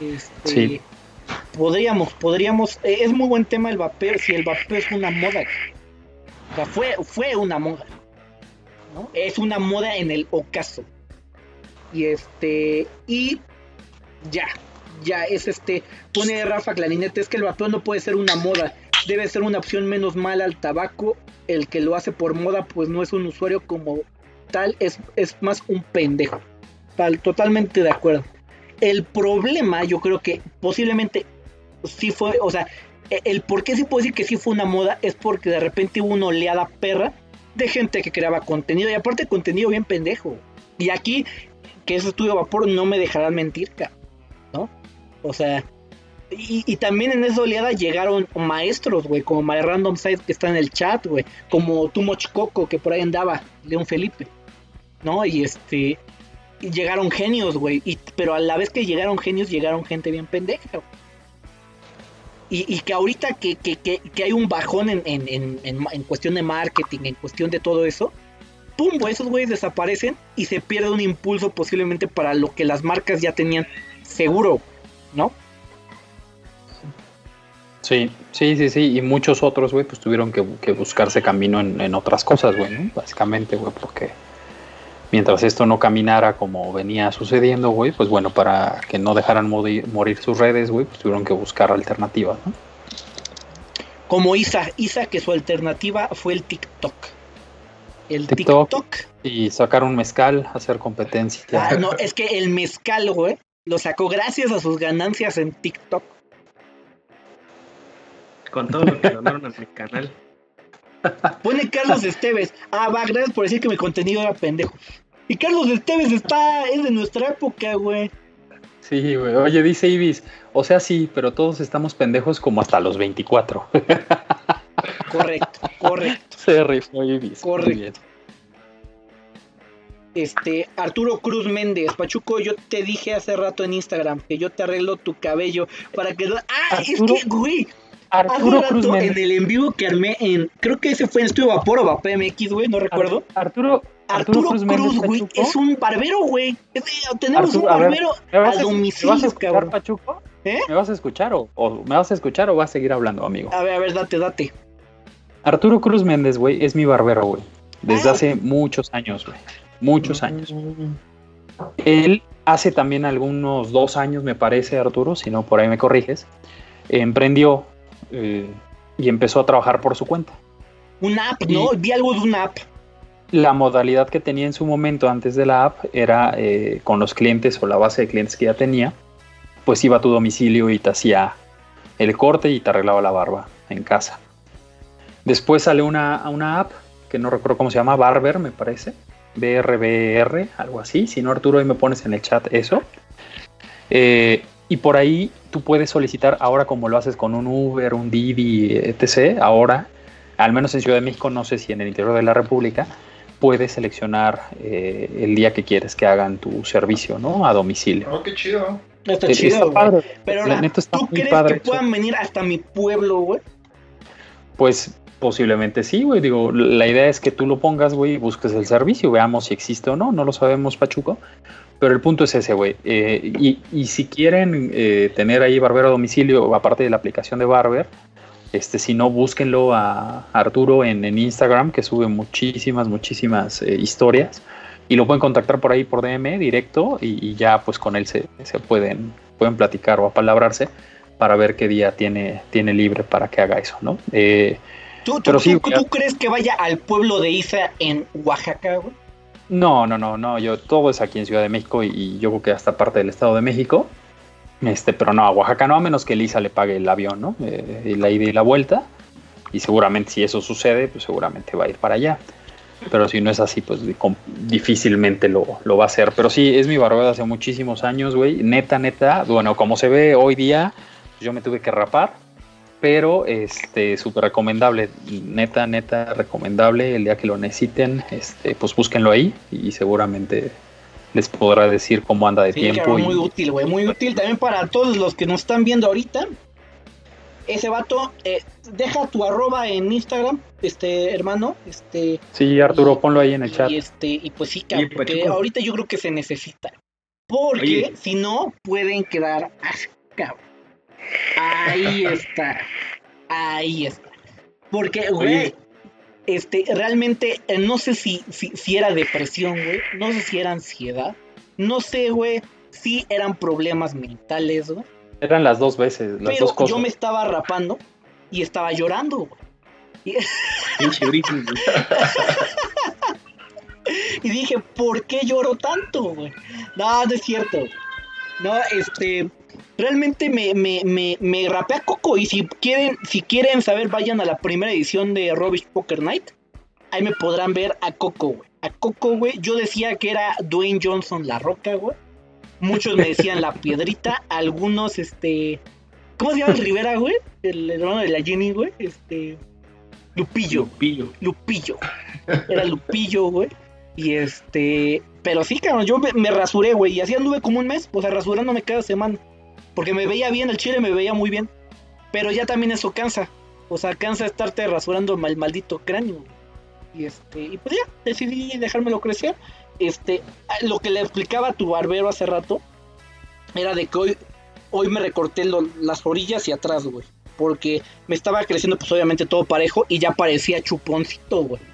Este, Podríamos, podríamos, eh, es muy buen tema el vapeo, si el vapeo es una moda. O sea, fue, fue una moda. ¿no? Es una moda en el ocaso. Y este, y ya, ya es este, pone Rafa Clarinete, es que el vapeo no puede ser una moda, debe ser una opción menos mala al tabaco. El que lo hace por moda, pues no es un usuario como tal, es, es más un pendejo. Tal, totalmente de acuerdo. El problema, yo creo que posiblemente sí fue, o sea, e, el por qué sí puedo decir que sí fue una moda es porque de repente hubo una oleada perra de gente que creaba contenido y aparte contenido bien pendejo. Y aquí, que ese estudio vapor no me dejarán mentir, ¿no? O sea, y, también en esa oleada llegaron maestros, güey, como My Random Site que está en el chat, güey, como Too Much Coco que por ahí andaba, León Felipe, ¿no? Y este, llegaron genios, güey. Pero a la vez que llegaron genios, llegaron gente bien pendeja. Y, y que ahorita que, que, que, que hay un bajón en, en, en, en, cuestión de marketing, en cuestión de todo eso, pum, esos güeyes desaparecen y se pierde un impulso posiblemente para lo que las marcas ya tenían seguro, ¿no? Sí, sí, sí, sí. Y muchos otros, güey, pues tuvieron que, buscarse camino en, otras cosas, güey. Básicamente, güey, porque mientras esto no caminara como venía sucediendo, güey, pues bueno, para que no dejaran morir, morir sus redes, güey, pues tuvieron que buscar alternativas, ¿no? Como Isa, Isa que su alternativa fue el TikTok. El TikTok. TikTok. Y sacar un mezcal, hacer competencia. Ah, no, es que el mezcal, güey, lo sacó gracias a sus ganancias en TikTok. Con todo lo que donaron a mi canal. Pone Carlos Esteves. Ah, va, gracias por decir que mi contenido era pendejo. Y Carlos Esteves está, es de nuestra época, güey. Sí, güey. Oye, dice Ibis, o sea, sí, pero todos estamos pendejos como hasta los 24. Correcto, correcto. Se rifó Ibis. Correcto. Este, Arturo Cruz Méndez, Pachuco, yo te dije hace rato en Instagram que yo te arreglo tu cabello para que... Ah, Arturo- es que, güey, Arturo Cruz rato en Méndez. el en vivo que armé en... Creo que ese fue en Estudio Vapor o Vapor MX, güey, no recuerdo. Arturo, Arturo, Cruz, Méndez güey, es un barbero, güey. Tenemos Arturo, un a ver, barbero ¿Me vas, a a, domicilio, ¿Me vas a escuchar, cabrón. Pachuco? ¿Eh? ¿Me vas a escuchar o, o me vas a escuchar o vas a seguir hablando, amigo? A ver, a ver, date, date. Arturo Cruz Méndez, güey, es mi barbero, güey. Desde Ah. hace muchos años, güey. Muchos años. Mm. Él hace también algunos dos años, me parece, Arturo, si no por ahí me corriges, emprendió eh, y empezó a trabajar por su cuenta. Una app, Y- ¿no? Vi algo de una app. La modalidad que tenía en su momento antes de la app era eh, con los clientes o la base de clientes que ya tenía, pues iba a tu domicilio y te hacía el corte y te arreglaba la barba en casa. Después sale una, una app que no recuerdo cómo se llama, Barber me parece, BRBR, algo así. Si no, Arturo, ahí me pones en el chat eso. Eh, y por ahí tú puedes solicitar, ahora como lo haces con un Uber, un Didi, etc., ahora, al menos en Ciudad de México, no sé si en el interior de la República, puedes seleccionar eh, el día que quieres que hagan tu servicio, ¿no? A domicilio. Oh, qué chido. Está chido, está güey. padre. Pero ahora, está ¿tú crees padre que eso. puedan venir hasta mi pueblo, güey? Pues posiblemente sí, güey. Digo, la idea es que tú lo pongas, güey, y busques el servicio, veamos si existe o no. No lo sabemos, Pachuco. Pero el punto es ese, güey. Eh, y, y si quieren eh, tener ahí Barbero a domicilio, aparte de la aplicación de Barber, este, si no, búsquenlo a Arturo en, en Instagram, que sube muchísimas, muchísimas eh, historias. Y lo pueden contactar por ahí por DM directo y, y ya pues con él se, se pueden, pueden platicar o apalabrarse para ver qué día tiene, tiene libre para que haga eso, ¿no? Eh, ¿Tú, tú, Pero sí, tú- crees que vaya al pueblo de Isa en Oaxaca, güey? No, no, no, no. Yo todo es aquí en Ciudad de México y, y yo creo que hasta parte del Estado de México. Este, pero no, a Oaxaca no, a menos que Lisa le pague el avión, ¿no? Eh, la ida y la vuelta. Y seguramente si eso sucede, pues seguramente va a ir para allá. Pero si no es así, pues difícilmente lo, lo va a hacer. Pero sí, es mi barbero de hace muchísimos años, güey. Neta, neta. Bueno, como se ve hoy día, yo me tuve que rapar. Pero este, súper recomendable. Neta, neta, recomendable. El día que lo necesiten, este, pues búsquenlo ahí. Y seguramente les podrá decir cómo anda de Sí, tiempo. y- muy útil, güey. Muy útil también para todos los que nos están viendo ahorita. Ese vato, eh, deja tu arroba en Instagram, este hermano. Este, Sí, Arturo, ponlo ahí en el chat. Y este, y pues sí, cabrón, Oye, porque Pachuco. ahorita yo creo que se necesita. Porque Oye. si no, pueden quedar así, cabrón. Ahí está. Ahí está. Porque, güey, este, realmente, eh, no sé si, si, si era depresión, güey. No sé si era ansiedad. No sé, güey, si eran problemas mentales, güey. Eran las dos veces, las Pero dos cosas. yo me estaba rapando y estaba llorando, güey. Y dije, ¿por qué lloro tanto, güey? No, no es cierto. No, este. Realmente me, me, me, me rapé a Coco. Y si quieren, si quieren saber, vayan a la primera edición de Rubbish Poker Night. Ahí me podrán ver a Coco, güey. A Coco, güey. Yo decía que era Dwayne Johnson la roca, güey. Muchos me decían la piedrita. Algunos, este. ¿Cómo se llama el Rivera, güey? El hermano de la Jenny, güey. Este. Lupillo. Pillo. Lupillo. Era Lupillo, güey. Y este, pero sí, cabrón, yo me, me rasuré, güey, y así anduve como un mes, o sea, rasurándome cada semana. Porque me veía bien, el chile me veía muy bien. Pero ya también eso cansa. O sea, cansa estarte rasurando el maldito cráneo. Y este, y pues ya, decidí dejármelo crecer. Este, lo que le explicaba a tu barbero hace rato era de que hoy, hoy me recorté las orillas y atrás, güey. Porque me estaba creciendo, pues obviamente todo parejo y ya parecía chuponcito, güey.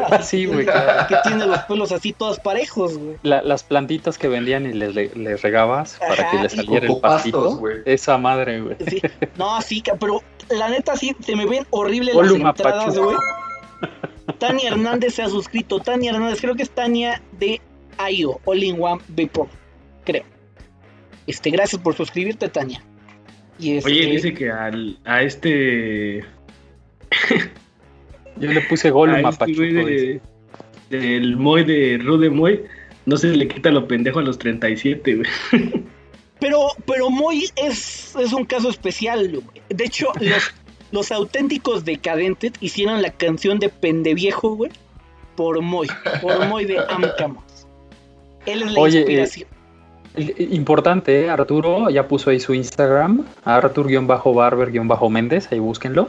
sí, güey. claro. Que tiene los pelos así todos parejos, güey. La- las plantitas que vendían y les, les regabas para que les saliera el pastito. güey. Esa madre, güey. Sí. No, sí, pero la neta sí, se me ven horribles Olu las entradas, güey. Tania Hernández se ha suscrito. Tania Hernández, creo que es Tania de IO, All in One Vapor, creo. Este, gracias por suscribirte, Tania. Y este, Oye, dice que al, a este. Yo le puse gol a este de, del Moy de Rude Moy. No se le quita lo pendejo a los 37, güey. Pero, pero Moy es, es un caso especial, güey. De hecho, los, los auténticos decadentes hicieron la canción de Pendeviejo, güey, por Moy, por Moy de Amcamos. Él es la Oye, eh, inspiración. Importante, ¿eh? Arturo ya puso ahí su Instagram, Artur-Barber-Méndez, ahí búsquenlo.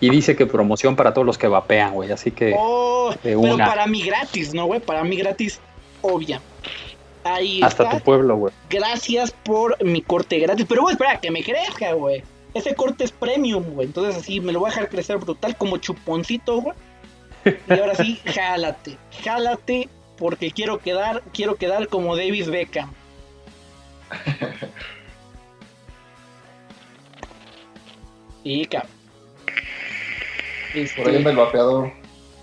Y dice que promoción para todos los que vapean, güey. Así que Oh, pero para mí gratis, ¿no, güey? Para mí gratis, obvia. Ahí hasta está. tu pueblo, güey. Gracias por mi corte gratis. Pero, güey, espera, que me crezca, güey. Ese corte es premium, güey. Entonces, así me lo voy a dejar crecer brutal como chuponcito, güey. Y ahora sí, jálate. Jálate porque quiero quedar, quiero quedar como Davis Beckham. Y cabrón. Este, Por ahí anda el vapeador.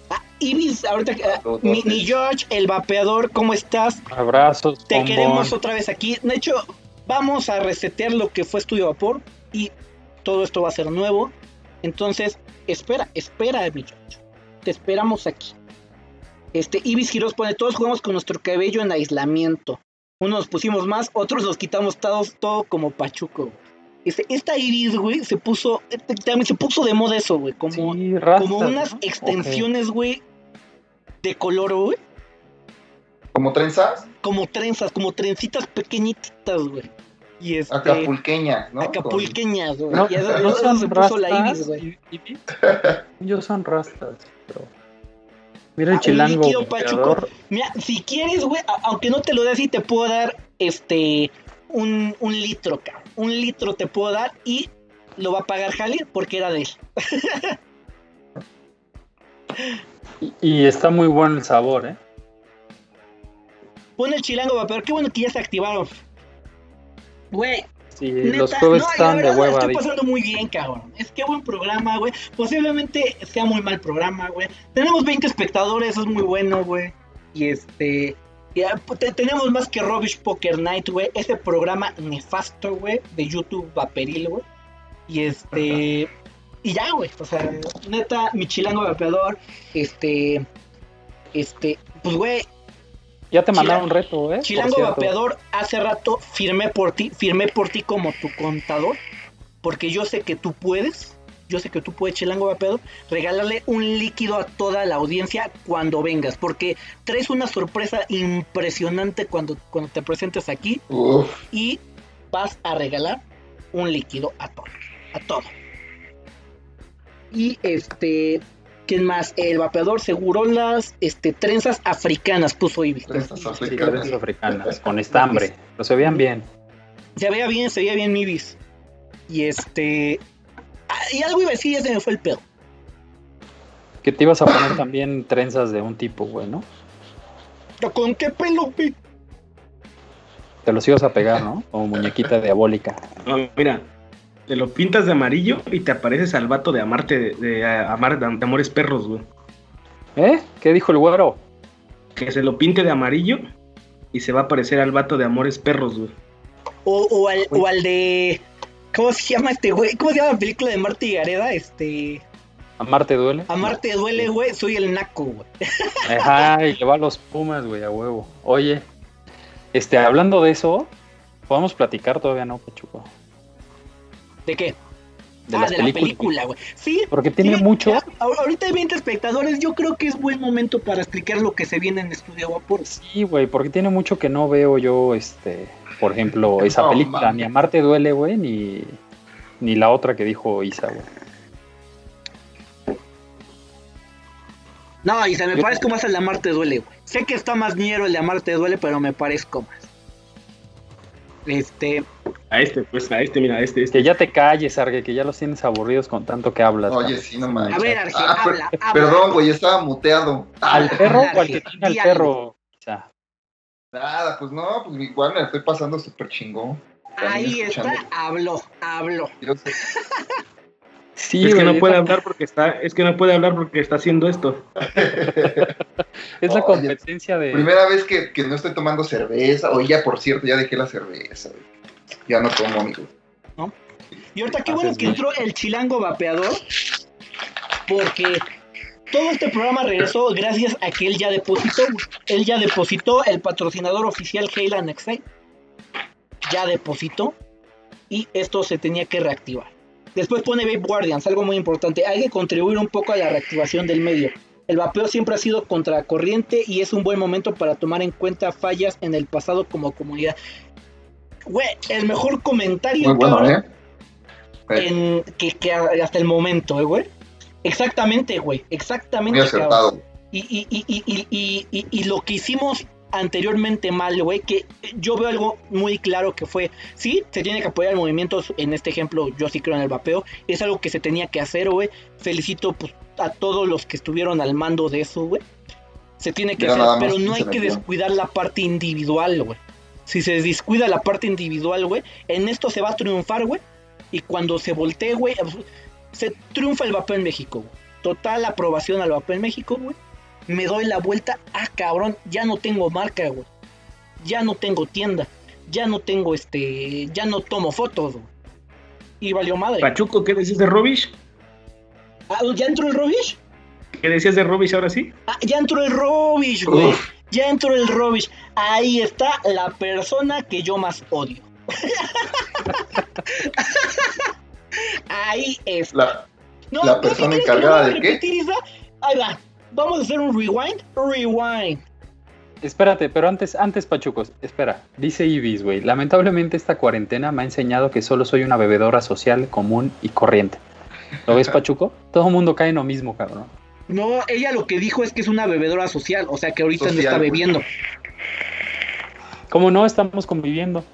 ah, Ibis, ahorita ah, mi. George, el vapeador, ¿cómo estás? Abrazos, Te bombón. queremos otra vez aquí. De hecho, vamos a resetear lo que fue Estudio Vapor y todo esto va a ser nuevo. Entonces, espera, espera, mi George. Te esperamos aquí. Este, Ibis Giros pone, todos jugamos con nuestro cabello en aislamiento. Unos nos pusimos más, otros nos quitamos todos, todo como pachuco. Este, esta Ibis, güey, se puso, también se puso de moda eso, güey, como, Sí, rastas, como unas ¿no? extensiones, güey, de color, güey. ¿Como trenzas? como trenzas, como trencitas pequeñitas, güey. Y este. Acapulqueñas, ¿no? acapulqueñas, güey. No, y eso, no eso son se puso la rastas, Ibis, güey. Yo son rastas, pero... Mira el Ah, chilango. vapeador. Mira, si quieres, güey, a- aunque no te lo dé así, te puedo dar este. Un, un litro, cabrón. Un litro te puedo dar y lo va a pagar Jali porque era de él. Y, y está muy bueno el sabor, ¿eh? Pon el chilango, va, pero qué bueno que ya se activaron. Güey, Sí, Neta, los jueves no, están de verdad la hueva. estoy pasando muy bien, cabrón. Es que buen programa, güey. Posiblemente sea muy mal programa, güey. Tenemos 20 espectadores, eso es muy bueno, güey. Y este. Ya, pues, te- tenemos más que Rubbish Poker Night, güey. Ese programa nefasto, güey, de YouTube Vaperil, güey. Y este. Y ya, güey. O sea, neta, mi chilango vapeador. Este. Este. Pues, güey, Ya te mandaron un reto, ¿eh? Chilango. Vapeador, hace rato firmé por ti, firmé por ti como tu contador, porque yo sé que tú puedes, yo sé que tú puedes, Chilango Vapeador, regalarle un líquido a toda la audiencia cuando vengas, porque traes una sorpresa impresionante cuando, cuando te presentes aquí Uf, y vas a regalar un líquido a todos, a todo. Y este, ¿quién más? El vapeador seguro las este, trenzas africanas, puso Ibis. trenzas Sí, africanas. trenzas africanas, con estambre. Pero se veían bien. Se veía bien, se veía bien Ibis. Y este. Ah, Y algo iba a decir, ya se me fue el pedo. Que te ibas a poner también trenzas de un tipo, güey, ¿no? ¿Pero ¿Con qué pelo, güey? Te los ibas a pegar, ¿no? Como muñequita diabólica. No, mira, te lo pintas de amarillo y te apareces al vato de amarte, de, amar, de amores perros, güey. ¿Eh? ¿Qué dijo el güero? Que se lo pinte de amarillo y se va a parecer al vato de amores perros, güey. O, o, al, o al de. ¿Cómo se llama este güey? ¿Cómo se llama la película de Marta y Gareda? Este. ¿Amarte duele? Amarte duele, güey. Soy el naco, güey. Ajá, y le va a los Pumas, güey, a huevo. Oye, este, hablando de eso, podemos platicar todavía, ¿no, Pachuco? ¿De qué? de ah, de películas. la película, güey. Sí. Porque tiene sí, mucho. ya, ahor- ahorita hay 20 espectadores. Yo creo que es buen momento para explicar lo que se viene en Estudio Vapor. Sí, güey, porque tiene mucho que no veo yo, este, por ejemplo, esa No, película, mames. ni Amarte duele, güey, ni, ni la otra que dijo Isa, güey. No, se me Yo- parezco más al de Amarte Duele, güey. Sé que está más ñero el de Amarte Duele, pero me parezco más. Este, A este, pues, a este, mira, a este, este. Que ya te calles, Argue, que ya los tienes aburridos con tanto que hablas. Oye, sí, no manches. a ver, Arge, Ah, per- habla, habla. Perdón, güey, estaba muteado. ¿Al perro o al que Arge, tiene al di algo. perro? Isa? Nada, pues no, pues igual me la estoy pasando súper chingón. Ahí está, habló, habló. Yo sé. Sí, es que no puede la- hablar porque está, es que no puede hablar porque está haciendo esto. Es la competencia de. Primera vez que, que no estoy tomando cerveza. Oye, ya por cierto, ya dejé la cerveza. güey. Ya no tomo, amigo. Y ahorita qué Haces bueno que entró el chilango vapeador, porque todo este programa regresó gracias a que él ya depositó, él ya depositó el patrocinador oficial Heyland Excel, ya depositó y esto se tenía que reactivar. Después pone Vape Guardians, algo muy importante, hay que contribuir un poco a la reactivación del medio. El vapeo siempre ha sido contracorriente y es un buen momento para tomar en cuenta fallas en el pasado como comunidad. Güey, el mejor comentario bueno, cabrón, ¿eh? En, que, que hasta el momento, eh, güey. Exactamente, güey. Exactamente. Muy acertado. Y, y, y, y, y, y, y- y lo que hicimos anteriormente mal, güey, que yo veo algo muy claro que fue, sí, se tiene que apoyar movimientos, en este ejemplo yo sí creo en el vapeo, es algo que se tenía que hacer, güey, felicito pues, a todos los que estuvieron al mando de eso, güey, se tiene que Mira hacer, pero no hay que descuidar la parte individual, güey, si se descuida la parte individual, güey, en esto se va a triunfar, güey, y cuando se voltee, güey, se triunfa el vapeo en México, güey. Total aprobación al vapeo en México, güey me doy la vuelta, ah cabrón, ya no tengo marca, güey. Ya no tengo tienda. Ya no tengo este, ya no tomo fotos, güey. Y valió madre. Pachuco, ¿qué decías de Robish? Ah, ¿Ya entró el Robish? ¿Qué decías de Robish ahora sí? Ah, ya entró el Robish, güey. Uf. Ya entró el Robish. Ahí está la persona que yo más odio. Ahí está. La, No, la ¿no persona encargada de qué? Isa? Ahí va. Vamos a hacer un rewind. Rewind. Espérate, pero antes, antes, Pachucos, espera. Dice Ibis, güey. Lamentablemente esta cuarentena me ha enseñado que solo soy una bebedora social, común y corriente. ¿Lo ves, Pachuco? Todo el mundo cae en lo mismo, cabrón. No, ella lo que dijo es que es una bebedora social, o sea que ahorita no está bebiendo. ¿Cómo no estamos conviviendo?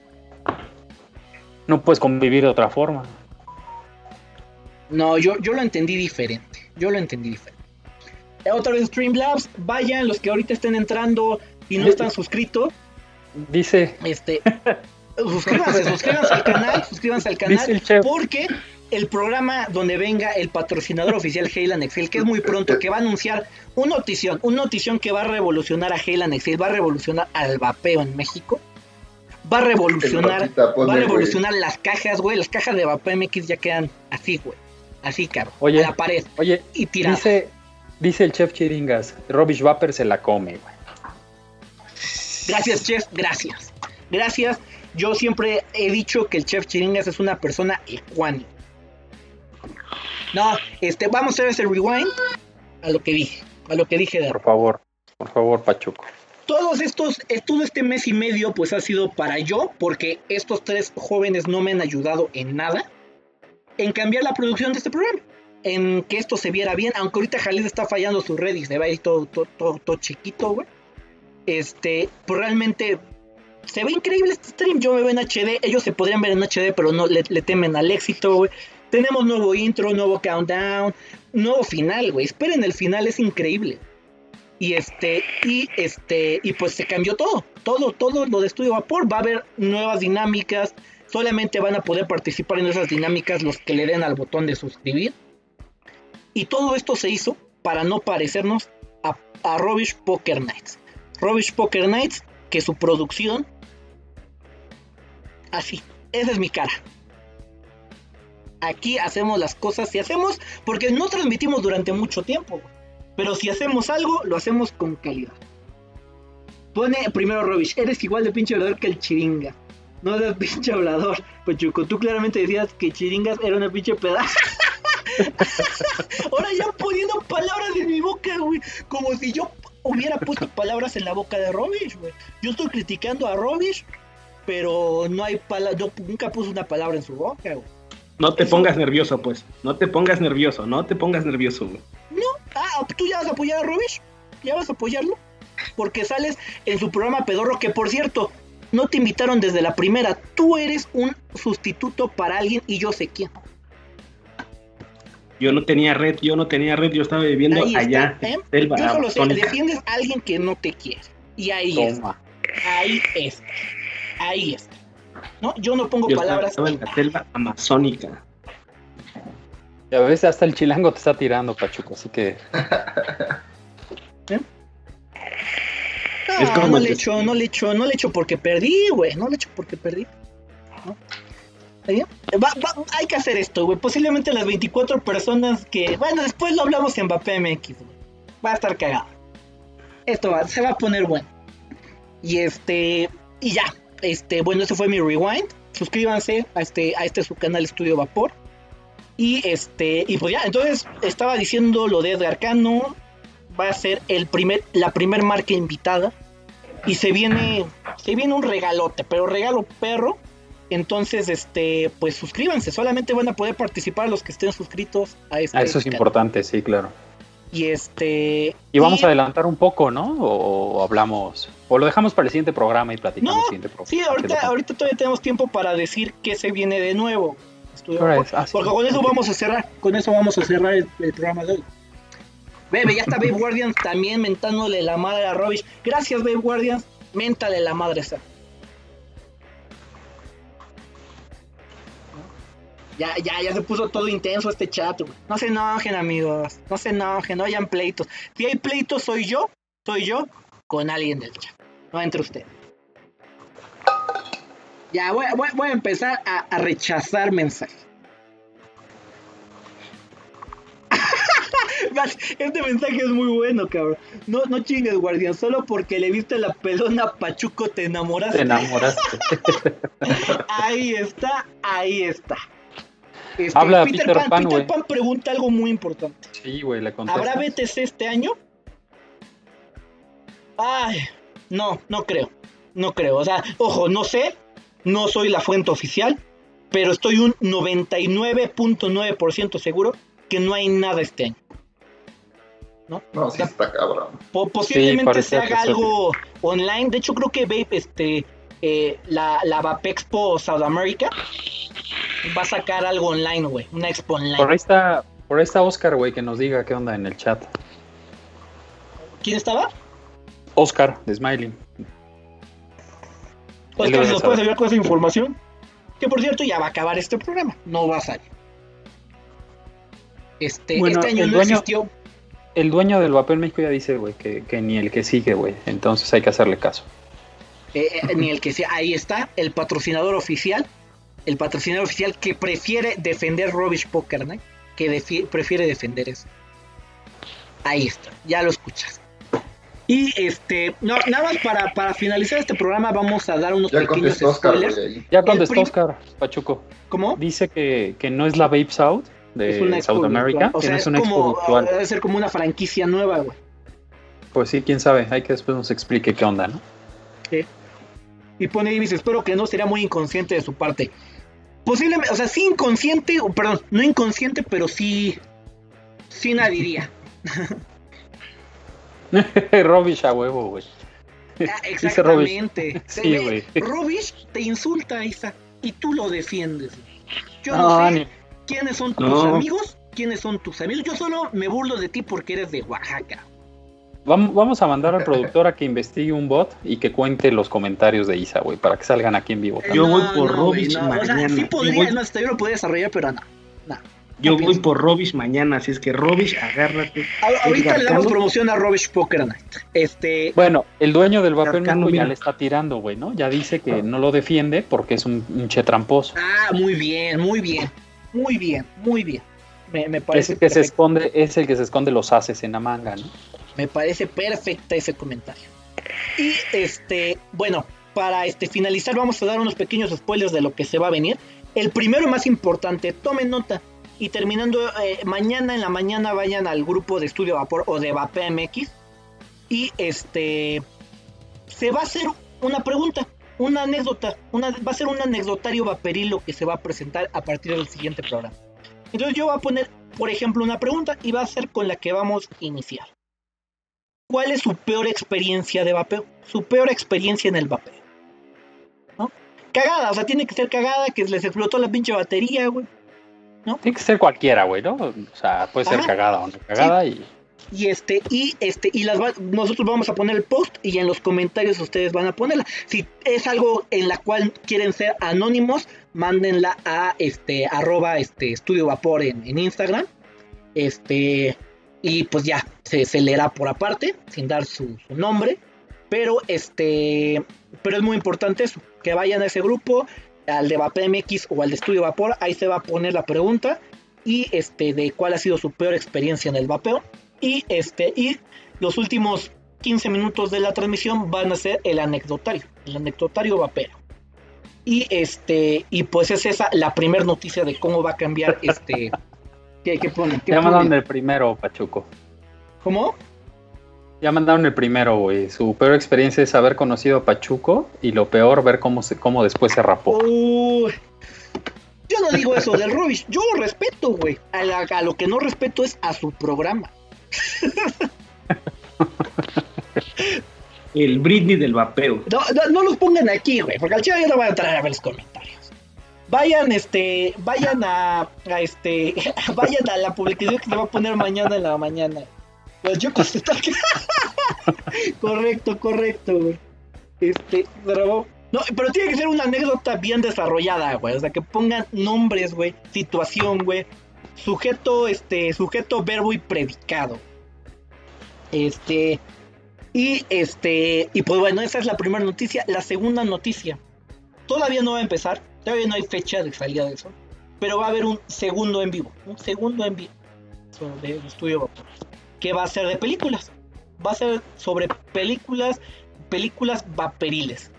No puedes convivir de otra forma. No, yo, yo lo entendí diferente. Yo lo entendí diferente. Eh, Otra vez Streamlabs, vayan los que ahorita estén entrando y no están suscritos, Dice, este suscríbanse, suscríbanse al canal, suscríbanse al canal dice el chef. porque el programa donde venga el patrocinador oficial Heyland Excel, que es muy pronto, que va a anunciar una notición, una notición que va a revolucionar a Heyland Excel, va a revolucionar al vapeo en México, va a revolucionar Va a güey. revolucionar las cajas, güey. Las cajas de Vapor MX ya quedan así, güey. Así, caro. Oye. A la pared. Oye, Y tiradas. dice, dice el chef Chiringas, Robish Vapor se la come, güey. Gracias, chef. Gracias. Gracias. Yo siempre he dicho que el chef Chiringas es una persona ecuánime. No, este, vamos a hacer ese rewind a lo que dije. A lo que dije de Por favor, por favor, Pachuco. todos estos, eh, todo este mes y medio, pues ha sido para yo, porque estos tres jóvenes no me han ayudado en nada, en cambiar la producción de este programa, en que esto se viera bien, aunque ahorita Jalid está fallando su red y se va a ir todo, todo, todo, todo chiquito, güey. Este, pues realmente se ve increíble este stream, yo me veo en HD, ellos se podrían ver en HD, pero no le, le temen al éxito, güey. Tenemos nuevo intro, nuevo countdown, nuevo final, güey. Esperen el final, es increíble. Y este, y este, y pues se cambió todo, todo, todo lo de Estudio Vapor. Va a haber nuevas dinámicas. Solamente van a poder participar en esas dinámicas los que le den al botón de suscribir. Y todo esto se hizo para no parecernos a, a Rubbish Poker Nights. Rubbish Poker Nights, que su producción. Así, esa es mi cara. Aquí hacemos las cosas, si hacemos, porque no transmitimos durante mucho tiempo. Pero si hacemos algo, lo hacemos con calidad. Pone primero Robish, eres igual de pinche verdadero que el chiringa. No seas pinche hablador. Pachuco, tú claramente decías que Chiringas era una pinche pedazo. Ahora ya poniendo palabras en mi boca, güey. Como si yo hubiera puesto palabras en la boca de Robish, güey. Yo estoy criticando a Robish, pero no hay palabras. Yo nunca puse una palabra en su boca, güey. No te pongas nervioso, pues. No te pongas nervioso, no te pongas nervioso, güey. No, ah, tú ya vas a apoyar a Robish. Ya vas a apoyarlo. Porque sales en su programa Pedorro, que por cierto, no te invitaron desde la primera. Tú eres un sustituto para alguien y yo sé quién. Yo no tenía red, yo no tenía red, yo estaba viviendo Ahí está, allá. ¿eh? selva Yo solo sé, defiendes a alguien que no te quiere. Y ahí está. Toma. Ahí está. Ahí está. ¿No? Yo no pongo Yo palabras. estaba en la selva amazónica. Y a veces hasta el chilango te está tirando, Pachuco, así que No, Es como no el le echo, no le echo, no le echo porque perdí, güey. No le echo porque perdí. ¿No? ¿Está bien? Va- va- hay que hacer esto, güey. Posiblemente las 24 personas que. Bueno, después lo hablamos en Mbappé MX, güey. Va a estar cagado. Esto va, se va a poner bueno. Y este. Y ya. Este, bueno, ese fue mi rewind. Suscríbanse a este, a este su canal Estudio Vapor. Y este. Y pues ya, entonces estaba diciendo lo de Edgar Cano. Va a ser el primer, la primer marca invitada. Y se viene. Se viene un regalote, pero regalo perro. Entonces, este, pues suscríbanse. Solamente van a poder participar los que estén suscritos a este ah, eso es canal. importante, sí, claro. Y este. Y vamos a adelantar un poco, ¿no? O, hablamos, o lo dejamos para el siguiente programa y platicamos No, el siguiente programa. Sí, ahorita, ahorita todavía tenemos tiempo para decir que se viene de nuevo. Es- ah, sí. Porque con eso vamos a cerrar. Con eso vamos a cerrar el, el programa de hoy. Bebe, ya está Babe Guardians también mentándole la madre a Robish. Gracias, Babe Guardians. Méntale la madre esa. Ya, ya, ya se puso todo intenso este chat, güey. No se enojen, amigos. No se enojen, no hayan pleitos. Si hay pleitos, soy yo, soy yo, con alguien del chat. No entre ustedes. Ya, voy, a empezar a rechazar mensajes. Este mensaje es muy bueno, cabrón. No, no chingues, guardián. Solo porque le viste la pelona a Pachuco te enamoraste. Te enamoraste. Ahí está, ahí está. Este, Habla Peter, Peter Pan, Pan, Peter. Pan pregunta algo muy importante. sí, güey, le contestas. ¿Habrá BTC este año? Ay, no, no creo. No creo. O sea, ojo, no sé. No soy la fuente oficial. Pero estoy un 99.9% seguro que no hay nada este año. No, sí está cabrón. Po- posiblemente se haga sí. algo online. De hecho, creo que Vape, este, eh, la, la Vapexpo South America va a sacar algo online, güey. Una expo online. Por ahí está, por ahí está Oscar, güey, que nos diga qué onda en el chat. ¿Quién estaba? Oscar, de Smiling. Él Oscar, nos puedes ayudar con esa información. Que por cierto, ya va a acabar este programa. No va a salir. Este, Bueno, este año no dueño- existió. El dueño del papel México ya dice, güey, que, que ni el que sigue, güey. Entonces hay que hacerle caso. eh, eh, ni el que sea. Ahí está, el patrocinador oficial. El patrocinador oficial que prefiere defender Rubbish Poker Night. Que defi- prefiere defender eso. Ahí está, ya lo escuchas. Y este, no, nada más para, para finalizar este programa, vamos a dar unos Ya pequeños Oscar, spoilers. ahí. Ya contestó Oscar Pachuco. ¿Cómo? Dice que, que no es la Vape South de South America. O que sea, no es una expo virtual. debe ser como una franquicia nueva, güey. Pues sí, quién sabe. Hay que después nos explique qué onda, ¿no? Y pone dice, espero que no sería muy inconsciente de su parte. Posiblemente, o sea, sí inconsciente, o perdón, no inconsciente, pero sí, sí nadiría. Robish a huevo, güey. Ah. Exactamente. Sí, güey. Robish te insulta, Isa, y tú lo defiendes. Yo no, No, sé ni- quiénes son tus No. amigos, quiénes son tus amigos. Yo solo me burlo de ti porque eres de Oaxaca. Vam- Vamos a mandar al productor a que investigue un bot y que cuente los comentarios de Isa, güey, para que salgan aquí en vivo. Yo voy por güey, Robish O sea, mañana. sí Yo podría, voy- más, hasta yo lo podría desarrollar, pero no. Yo no voy pienso. por Robish mañana, así es que Robish, agárrate. A- ahorita le damos promoción a Robish Poker Night. Este, Bueno, el dueño del papel Arcano, México ya le está tirando, güey, ¿no? Ya dice que no lo defiende porque es un, un che tramposo. ah, muy bien, muy bien, muy bien, muy bien. Me, me Es parece el que se esconde, es el que se esconde los haces en la manga, ¿no? Me parece perfecta ese comentario. Y este, bueno, para este, finalizar, vamos a dar unos pequeños spoilers de lo que se va a venir. El primero más importante, tomen nota. Y terminando eh, mañana en la mañana vayan al grupo de Estudio Vapor o de VapMX. Y este se va a hacer una pregunta, una anécdota, una, va a ser un anecdotario vaporil lo que se va a presentar a partir del siguiente programa. Entonces yo voy a poner, por ejemplo, una pregunta y va a ser con la que vamos a iniciar. ¿Cuál es su peor experiencia de vapeo? Su peor experiencia en el vapeo. ¿No? Cagada, o sea, tiene que ser cagada, que les explotó la pinche batería, güey. ¿No? Tiene que ser cualquiera, güey, ¿no? O sea, puede ser cagada o no cagada y Y este, y este, y las nosotros vamos a poner el post y en los comentarios ustedes van a ponerla. Si es algo en la cual quieren ser anónimos, mándenla a este arroba este estudio vapor en, en Instagram. Este, y pues ya, se, se leerá por aparte, sin dar su, nombre. Pero este, pero es muy importante eso, que vayan a ese grupo, al de VapMX o al de Estudio Vapor, ahí se va a poner la pregunta y este de cuál ha sido su peor experiencia en el vapeo. Y este, y los últimos 15 minutos de la transmisión van a ser el anecdotario, el anecdotario vapero. Y este, y pues es esa la primera noticia de cómo va a cambiar este. ¿Qué, qué pone? ¿Qué ya mandaron el primero, Pachuco. ¿Cómo? Ya mandaron el primero, güey. Su peor experiencia es haber conocido a Pachuco y lo peor ver cómo se, cómo después se rapó. Uy. yo no digo eso del rubbish, yo lo respeto, güey. A lo que no respeto es a su programa. El Britney del vapeo. No, no, no los pongan aquí, güey, porque al chile ya no van a entrar a ver los comentarios. Vayan, este, vayan a, este, vayan a la publicación que se va a poner mañana en la mañana. Pues yo contesté aquí. correcto, correcto, güey. Este, pero, no, pero tiene que ser una anécdota bien desarrollada, güey. O sea, que pongan nombres, güey, situación, güey. Sujeto, este, sujeto, verbo y predicado. Este, y este, y pues bueno, esa es la primera noticia. La segunda noticia, todavía no va a empezar, todavía no hay fecha de salida de eso, pero va a haber un segundo en vivo, un segundo en vivo sobre el estudio que va a ser de películas, va a ser sobre películas, películas vaporiles.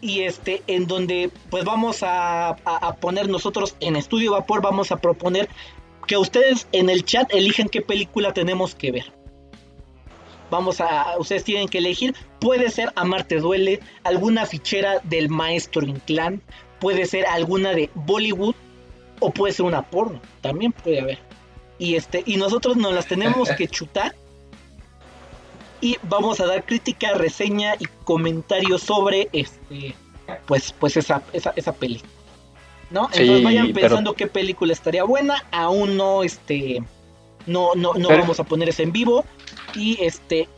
Y este, en donde pues vamos a, a- a poner nosotros en Estudio Vapor, vamos a proponer que ustedes en el chat elijan qué película tenemos que ver. Vamos a, ustedes tienen que elegir, puede ser Amarte Duele, alguna fichera del maestro Inclán, puede ser alguna de Bollywood o puede ser una porno, también puede haber. Y este, y nosotros nos las tenemos que chutar y vamos a dar crítica, reseña y comentarios sobre este pues pues esa esa, esa peli. ¿No? Entonces vayan pero- pensando qué película estaría buena, aún no este no no no Pero- vamos a poner eso en vivo y este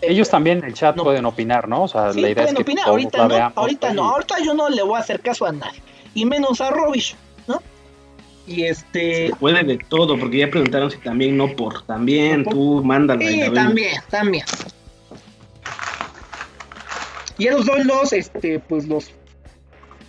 Ellos también en el chat No. pueden opinar, ¿no? O sea, Sí, la idea es pueden que opinar. todos Ahorita la no, veamos, ahorita no, ahorita yo no le voy a hacer caso a nadie. Y menos a Robish. Y este. Puede de todo, porque ya preguntaron si también no por. También, ¿Por? tú mándala. y Sí, también, también. Y esos son los, este, pues los.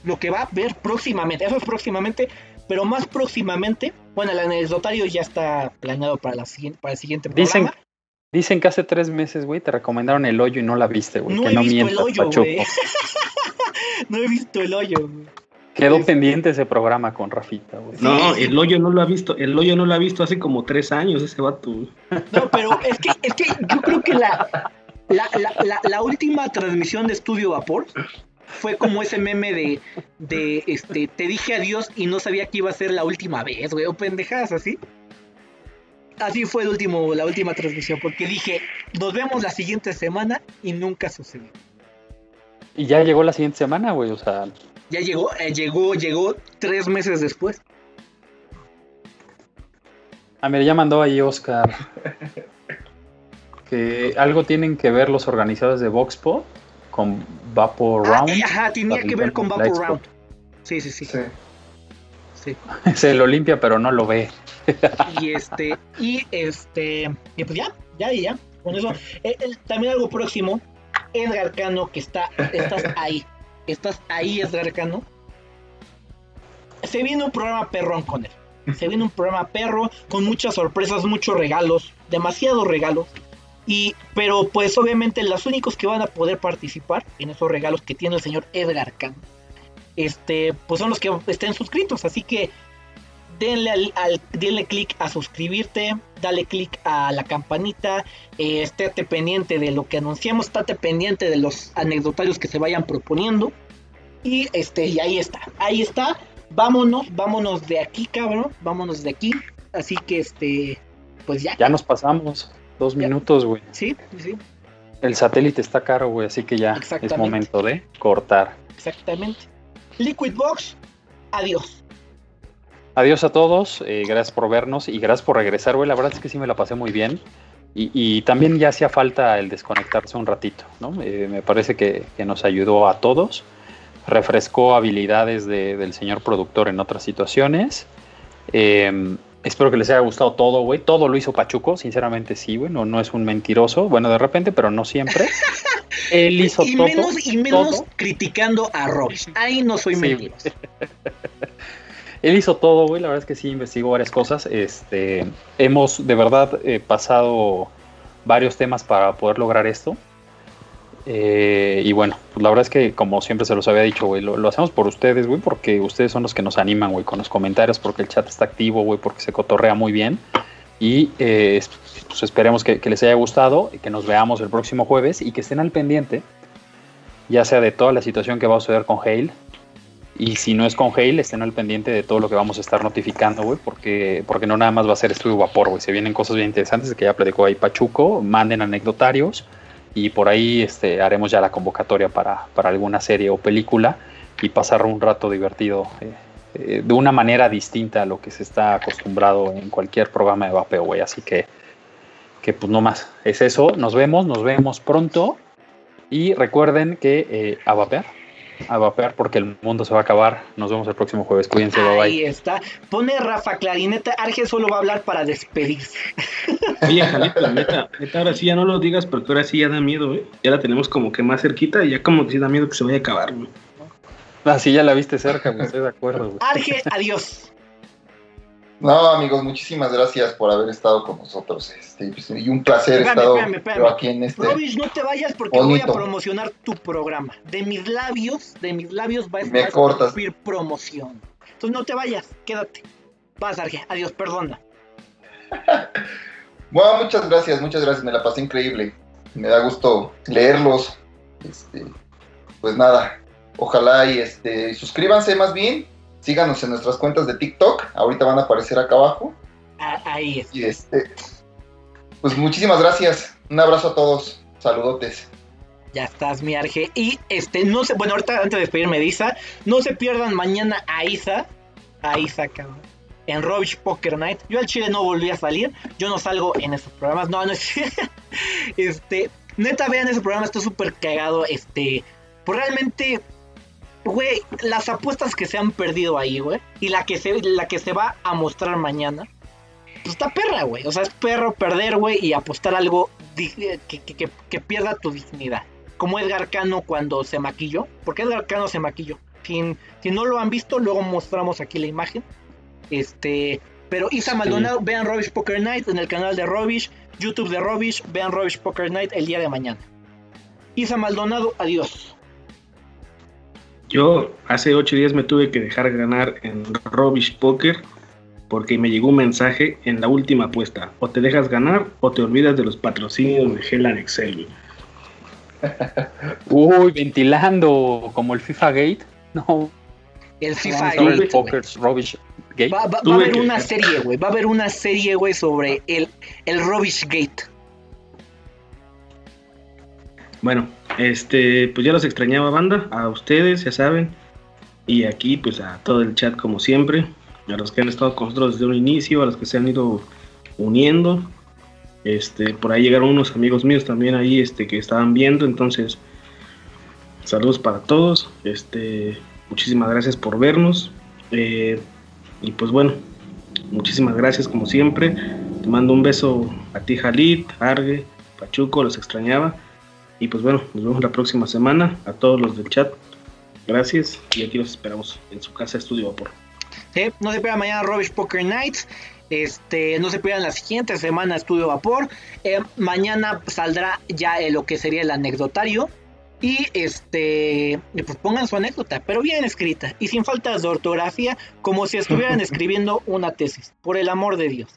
Lo que va a ver próximamente. Eso es próximamente. Pero más próximamente. Bueno, el anecdotario ya está planeado para, la siguiente, para el siguiente Dicen, programa. dicen que hace tres meses, güey, te recomendaron el hoyo y no la viste, güey. No que he no visto el mientas, hoyo, Pachuco. güey. no he visto el hoyo, güey. Quedó Es- pendiente ese programa con Rafita, güey. No, el hoyo no lo ha visto. El hoyo no lo ha visto hace como tres años, ese vato. No, pero es que, es que yo creo que la, la, la, la, la última transmisión de Estudio Vapor fue como ese meme de, de este, te dije adiós y no sabía que iba a ser la última vez, güey, o pendejadas así. Así fue el último, la última transmisión, porque dije, nos vemos la siguiente semana y nunca sucedió. Y ya llegó la siguiente semana, güey. O sea, Ya llegó, eh, llegó, llegó tres meses después. ah, mira, ya mandó ahí Oscar. que algo tienen que ver los organizadores de Voxpo con Vapor Ah, Round. eh, ajá, tenía que ver con La Vapor Expo. Round. Sí, sí, sí, Sí. sí. Se lo limpia, pero no lo ve. Y este, y este, y pues ya, ya, y ya. Con eso, Eh, eh, también algo próximo, Edgar Cano, que está, estás ahí, estás ahí, Edgar Cano. Se viene un programa perrón con él. Se viene un programa perro con muchas sorpresas, muchos regalos, demasiados regalos. Y, pero pues obviamente los únicos que van a poder participar en esos regalos que tiene el señor Edgar Khan, este, pues son los que estén suscritos. Así que denle al, al denle clic a suscribirte, dale clic a la campanita, eh, estate pendiente de lo que anunciamos, estate pendiente de los anecdotarios que se vayan proponiendo. Y este, y ahí está, ahí está. Vámonos, vámonos de aquí, cabrón. Vámonos de aquí. Así que este, pues ya. Ya nos pasamos. Dos minutos, güey. Sí, sí. El satélite está caro, güey, así que ya es momento de cortar. Exactamente. Liquid Box, adiós. Adiós a todos, eh, gracias por vernos y gracias por regresar, güey. La verdad es que sí me la pasé muy bien. Y, también ya hacía falta el desconectarse un ratito, ¿no? Eh, me parece que, nos ayudó a todos. Refrescó habilidades del señor productor en otras situaciones. Eh, Espero que les haya gustado todo, güey. Todo lo hizo Pachuco, sinceramente sí, güey. No, es un mentiroso. Bueno, de repente, pero no siempre. Él hizo y todo. Menos, y menos criticando a Robbie. Ahí no soy mentiroso. Él hizo todo, güey. La verdad es que sí investigó varias cosas. Este, hemos de verdad eh, pasado varios temas para poder lograr esto. Eh, y bueno, pues la verdad es que como siempre se los había dicho, güey, lo, hacemos por ustedes, güey, porque ustedes son los que nos animan, güey, con los comentarios, porque el chat está activo, güey, porque se cotorrea muy bien. Y eh, pues esperemos que, les haya gustado, que nos veamos el próximo jueves y que estén al pendiente, ya sea de toda la situación que va a suceder con Hale. Y si no es con Hale, estén al pendiente de todo lo que vamos a estar notificando, güey, porque, porque no nada más va a ser estudio vapor, güey. Se vienen cosas bien interesantes que ya platicó ahí Pachuco, manden anecdotarios y por ahí este, haremos ya la convocatoria para, alguna serie o película y pasar un rato divertido eh, eh, de una manera distinta a lo que se está acostumbrado en cualquier programa de vapeo, güey. Así que, que pues no más, es eso, nos vemos, nos vemos pronto y recuerden que eh, a vapear a vapear porque el mundo se va a acabar. Nos vemos el próximo jueves. Cuídense, bye bye. Ahí está. Pone Rafa Clarineta. Arge solo va a hablar para despedirse. Oye, Jalita, neta, neta, ahora sí ya no lo digas porque ahora sí ya da miedo, ¿eh? Ya la tenemos como que más cerquita y ya como que sí da miedo que se vaya a acabar, güey. Ah, sí, ya la viste cerca, estoy de acuerdo, güey. Arge, adiós. No, amigos, muchísimas gracias por haber estado con nosotros. Este, pues, y un placer estar aquí en este. No te vayas porque voy a promocionar tu programa. De mis labios, de mis labios va a estar promoción. Entonces no te vayas, quédate. Vas, Arge. Adiós, perdona. bueno, muchas gracias, muchas gracias. Me la pasé increíble. Me da gusto leerlos. Este, pues nada, ojalá y este, suscríbanse más bien síganos en nuestras cuentas de TikTok, ahorita van a aparecer acá abajo. Ah, ahí es. Y este, pues muchísimas gracias, un abrazo a todos, saludotes. Ya estás, mi Arge. Y este, no sé, bueno, ahorita antes de despedirme de Isa, no se pierdan mañana a Isa, a Isa, cabrón, en Rubbish Poker Night. Yo al Chile no volví a salir, yo no salgo en esos programas, no, no es. este, neta, vean ese programa, está súper cagado, este, pues realmente Güey, las apuestas que se han perdido ahí, güey, y la que se, la que se va a mostrar mañana, pues está perra, güey. O sea, es perro perder, güey, y apostar algo que, que, pierda tu dignidad. Como Edgar Cano cuando se maquilló, porque Edgar Cano se maquilló. Si, si no lo han visto, luego mostramos aquí la imagen. Este, pero Isa Maldonado, vean Robish Poker Night en el canal de Robish, YouTube de Robish, vean Robish Poker Night el día de mañana. Isa Maldonado, adiós. Yo hace ocho días me tuve que dejar ganar en Robish Poker porque me llegó un mensaje en la última apuesta. O te dejas ganar o te olvidas de los patrocinios de Hell Excel. Uy, ventilando como el FIFA Gate. No. El FIFA Gate. Gate. Va, a haber una serie, güey. Va a haber una serie, güey, sobre el, el Rubbish Gate. Bueno, este, pues ya los extrañaba banda, a ustedes, ya saben, y aquí pues a todo el chat como siempre, a los que han estado con nosotros desde un inicio, a los que se han ido uniendo. Este, por ahí llegaron unos amigos míos también ahí este, que estaban viendo, entonces saludos para todos, este, muchísimas gracias por vernos. Eh, y pues bueno, muchísimas gracias como siempre. Te mando un beso a ti, Jalit, Arge, Pachuco, los extrañaba. Y pues bueno, nos vemos la próxima semana. A todos los del chat, gracias. Y aquí los esperamos en su casa Estudio Vapor. Sí, no se pierdan mañana Rubbish Poker Nights. Este, no se pierdan la siguiente semana Estudio Vapor. Eh, mañana saldrá ya lo que sería el anecdotario. Y este, pues pongan su anécdota, pero bien escrita y sin faltas de ortografía, como si estuvieran escribiendo una tesis, por el amor de Dios.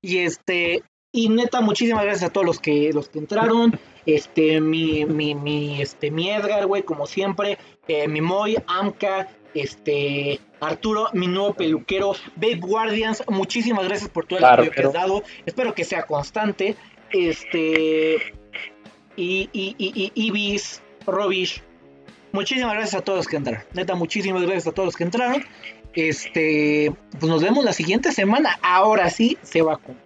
Y este, y neta, muchísimas gracias a todos los que, los que entraron. Este, mi, mi, mi, este, mi Edgar, güey, como siempre. Eh, mi Moy, Amka, este, Arturo, mi nuevo peluquero, Babe Guardians, muchísimas gracias por todo el apoyo que has dado. Espero que sea constante. Este, y, y, y, y Ibis, Robish, muchísimas gracias a todos los que entraron. Neta, muchísimas gracias a todos los que entraron. Este, pues nos vemos la siguiente semana. Ahora sí se va con.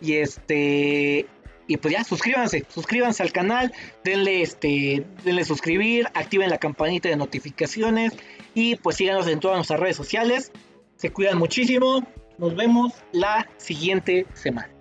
Y este, y pues ya, suscríbanse, suscríbanse al canal, denle este, denle suscribir, activen la campanita de notificaciones y pues síganos en todas nuestras redes sociales. Se cuidan muchísimo. Nos vemos la siguiente semana.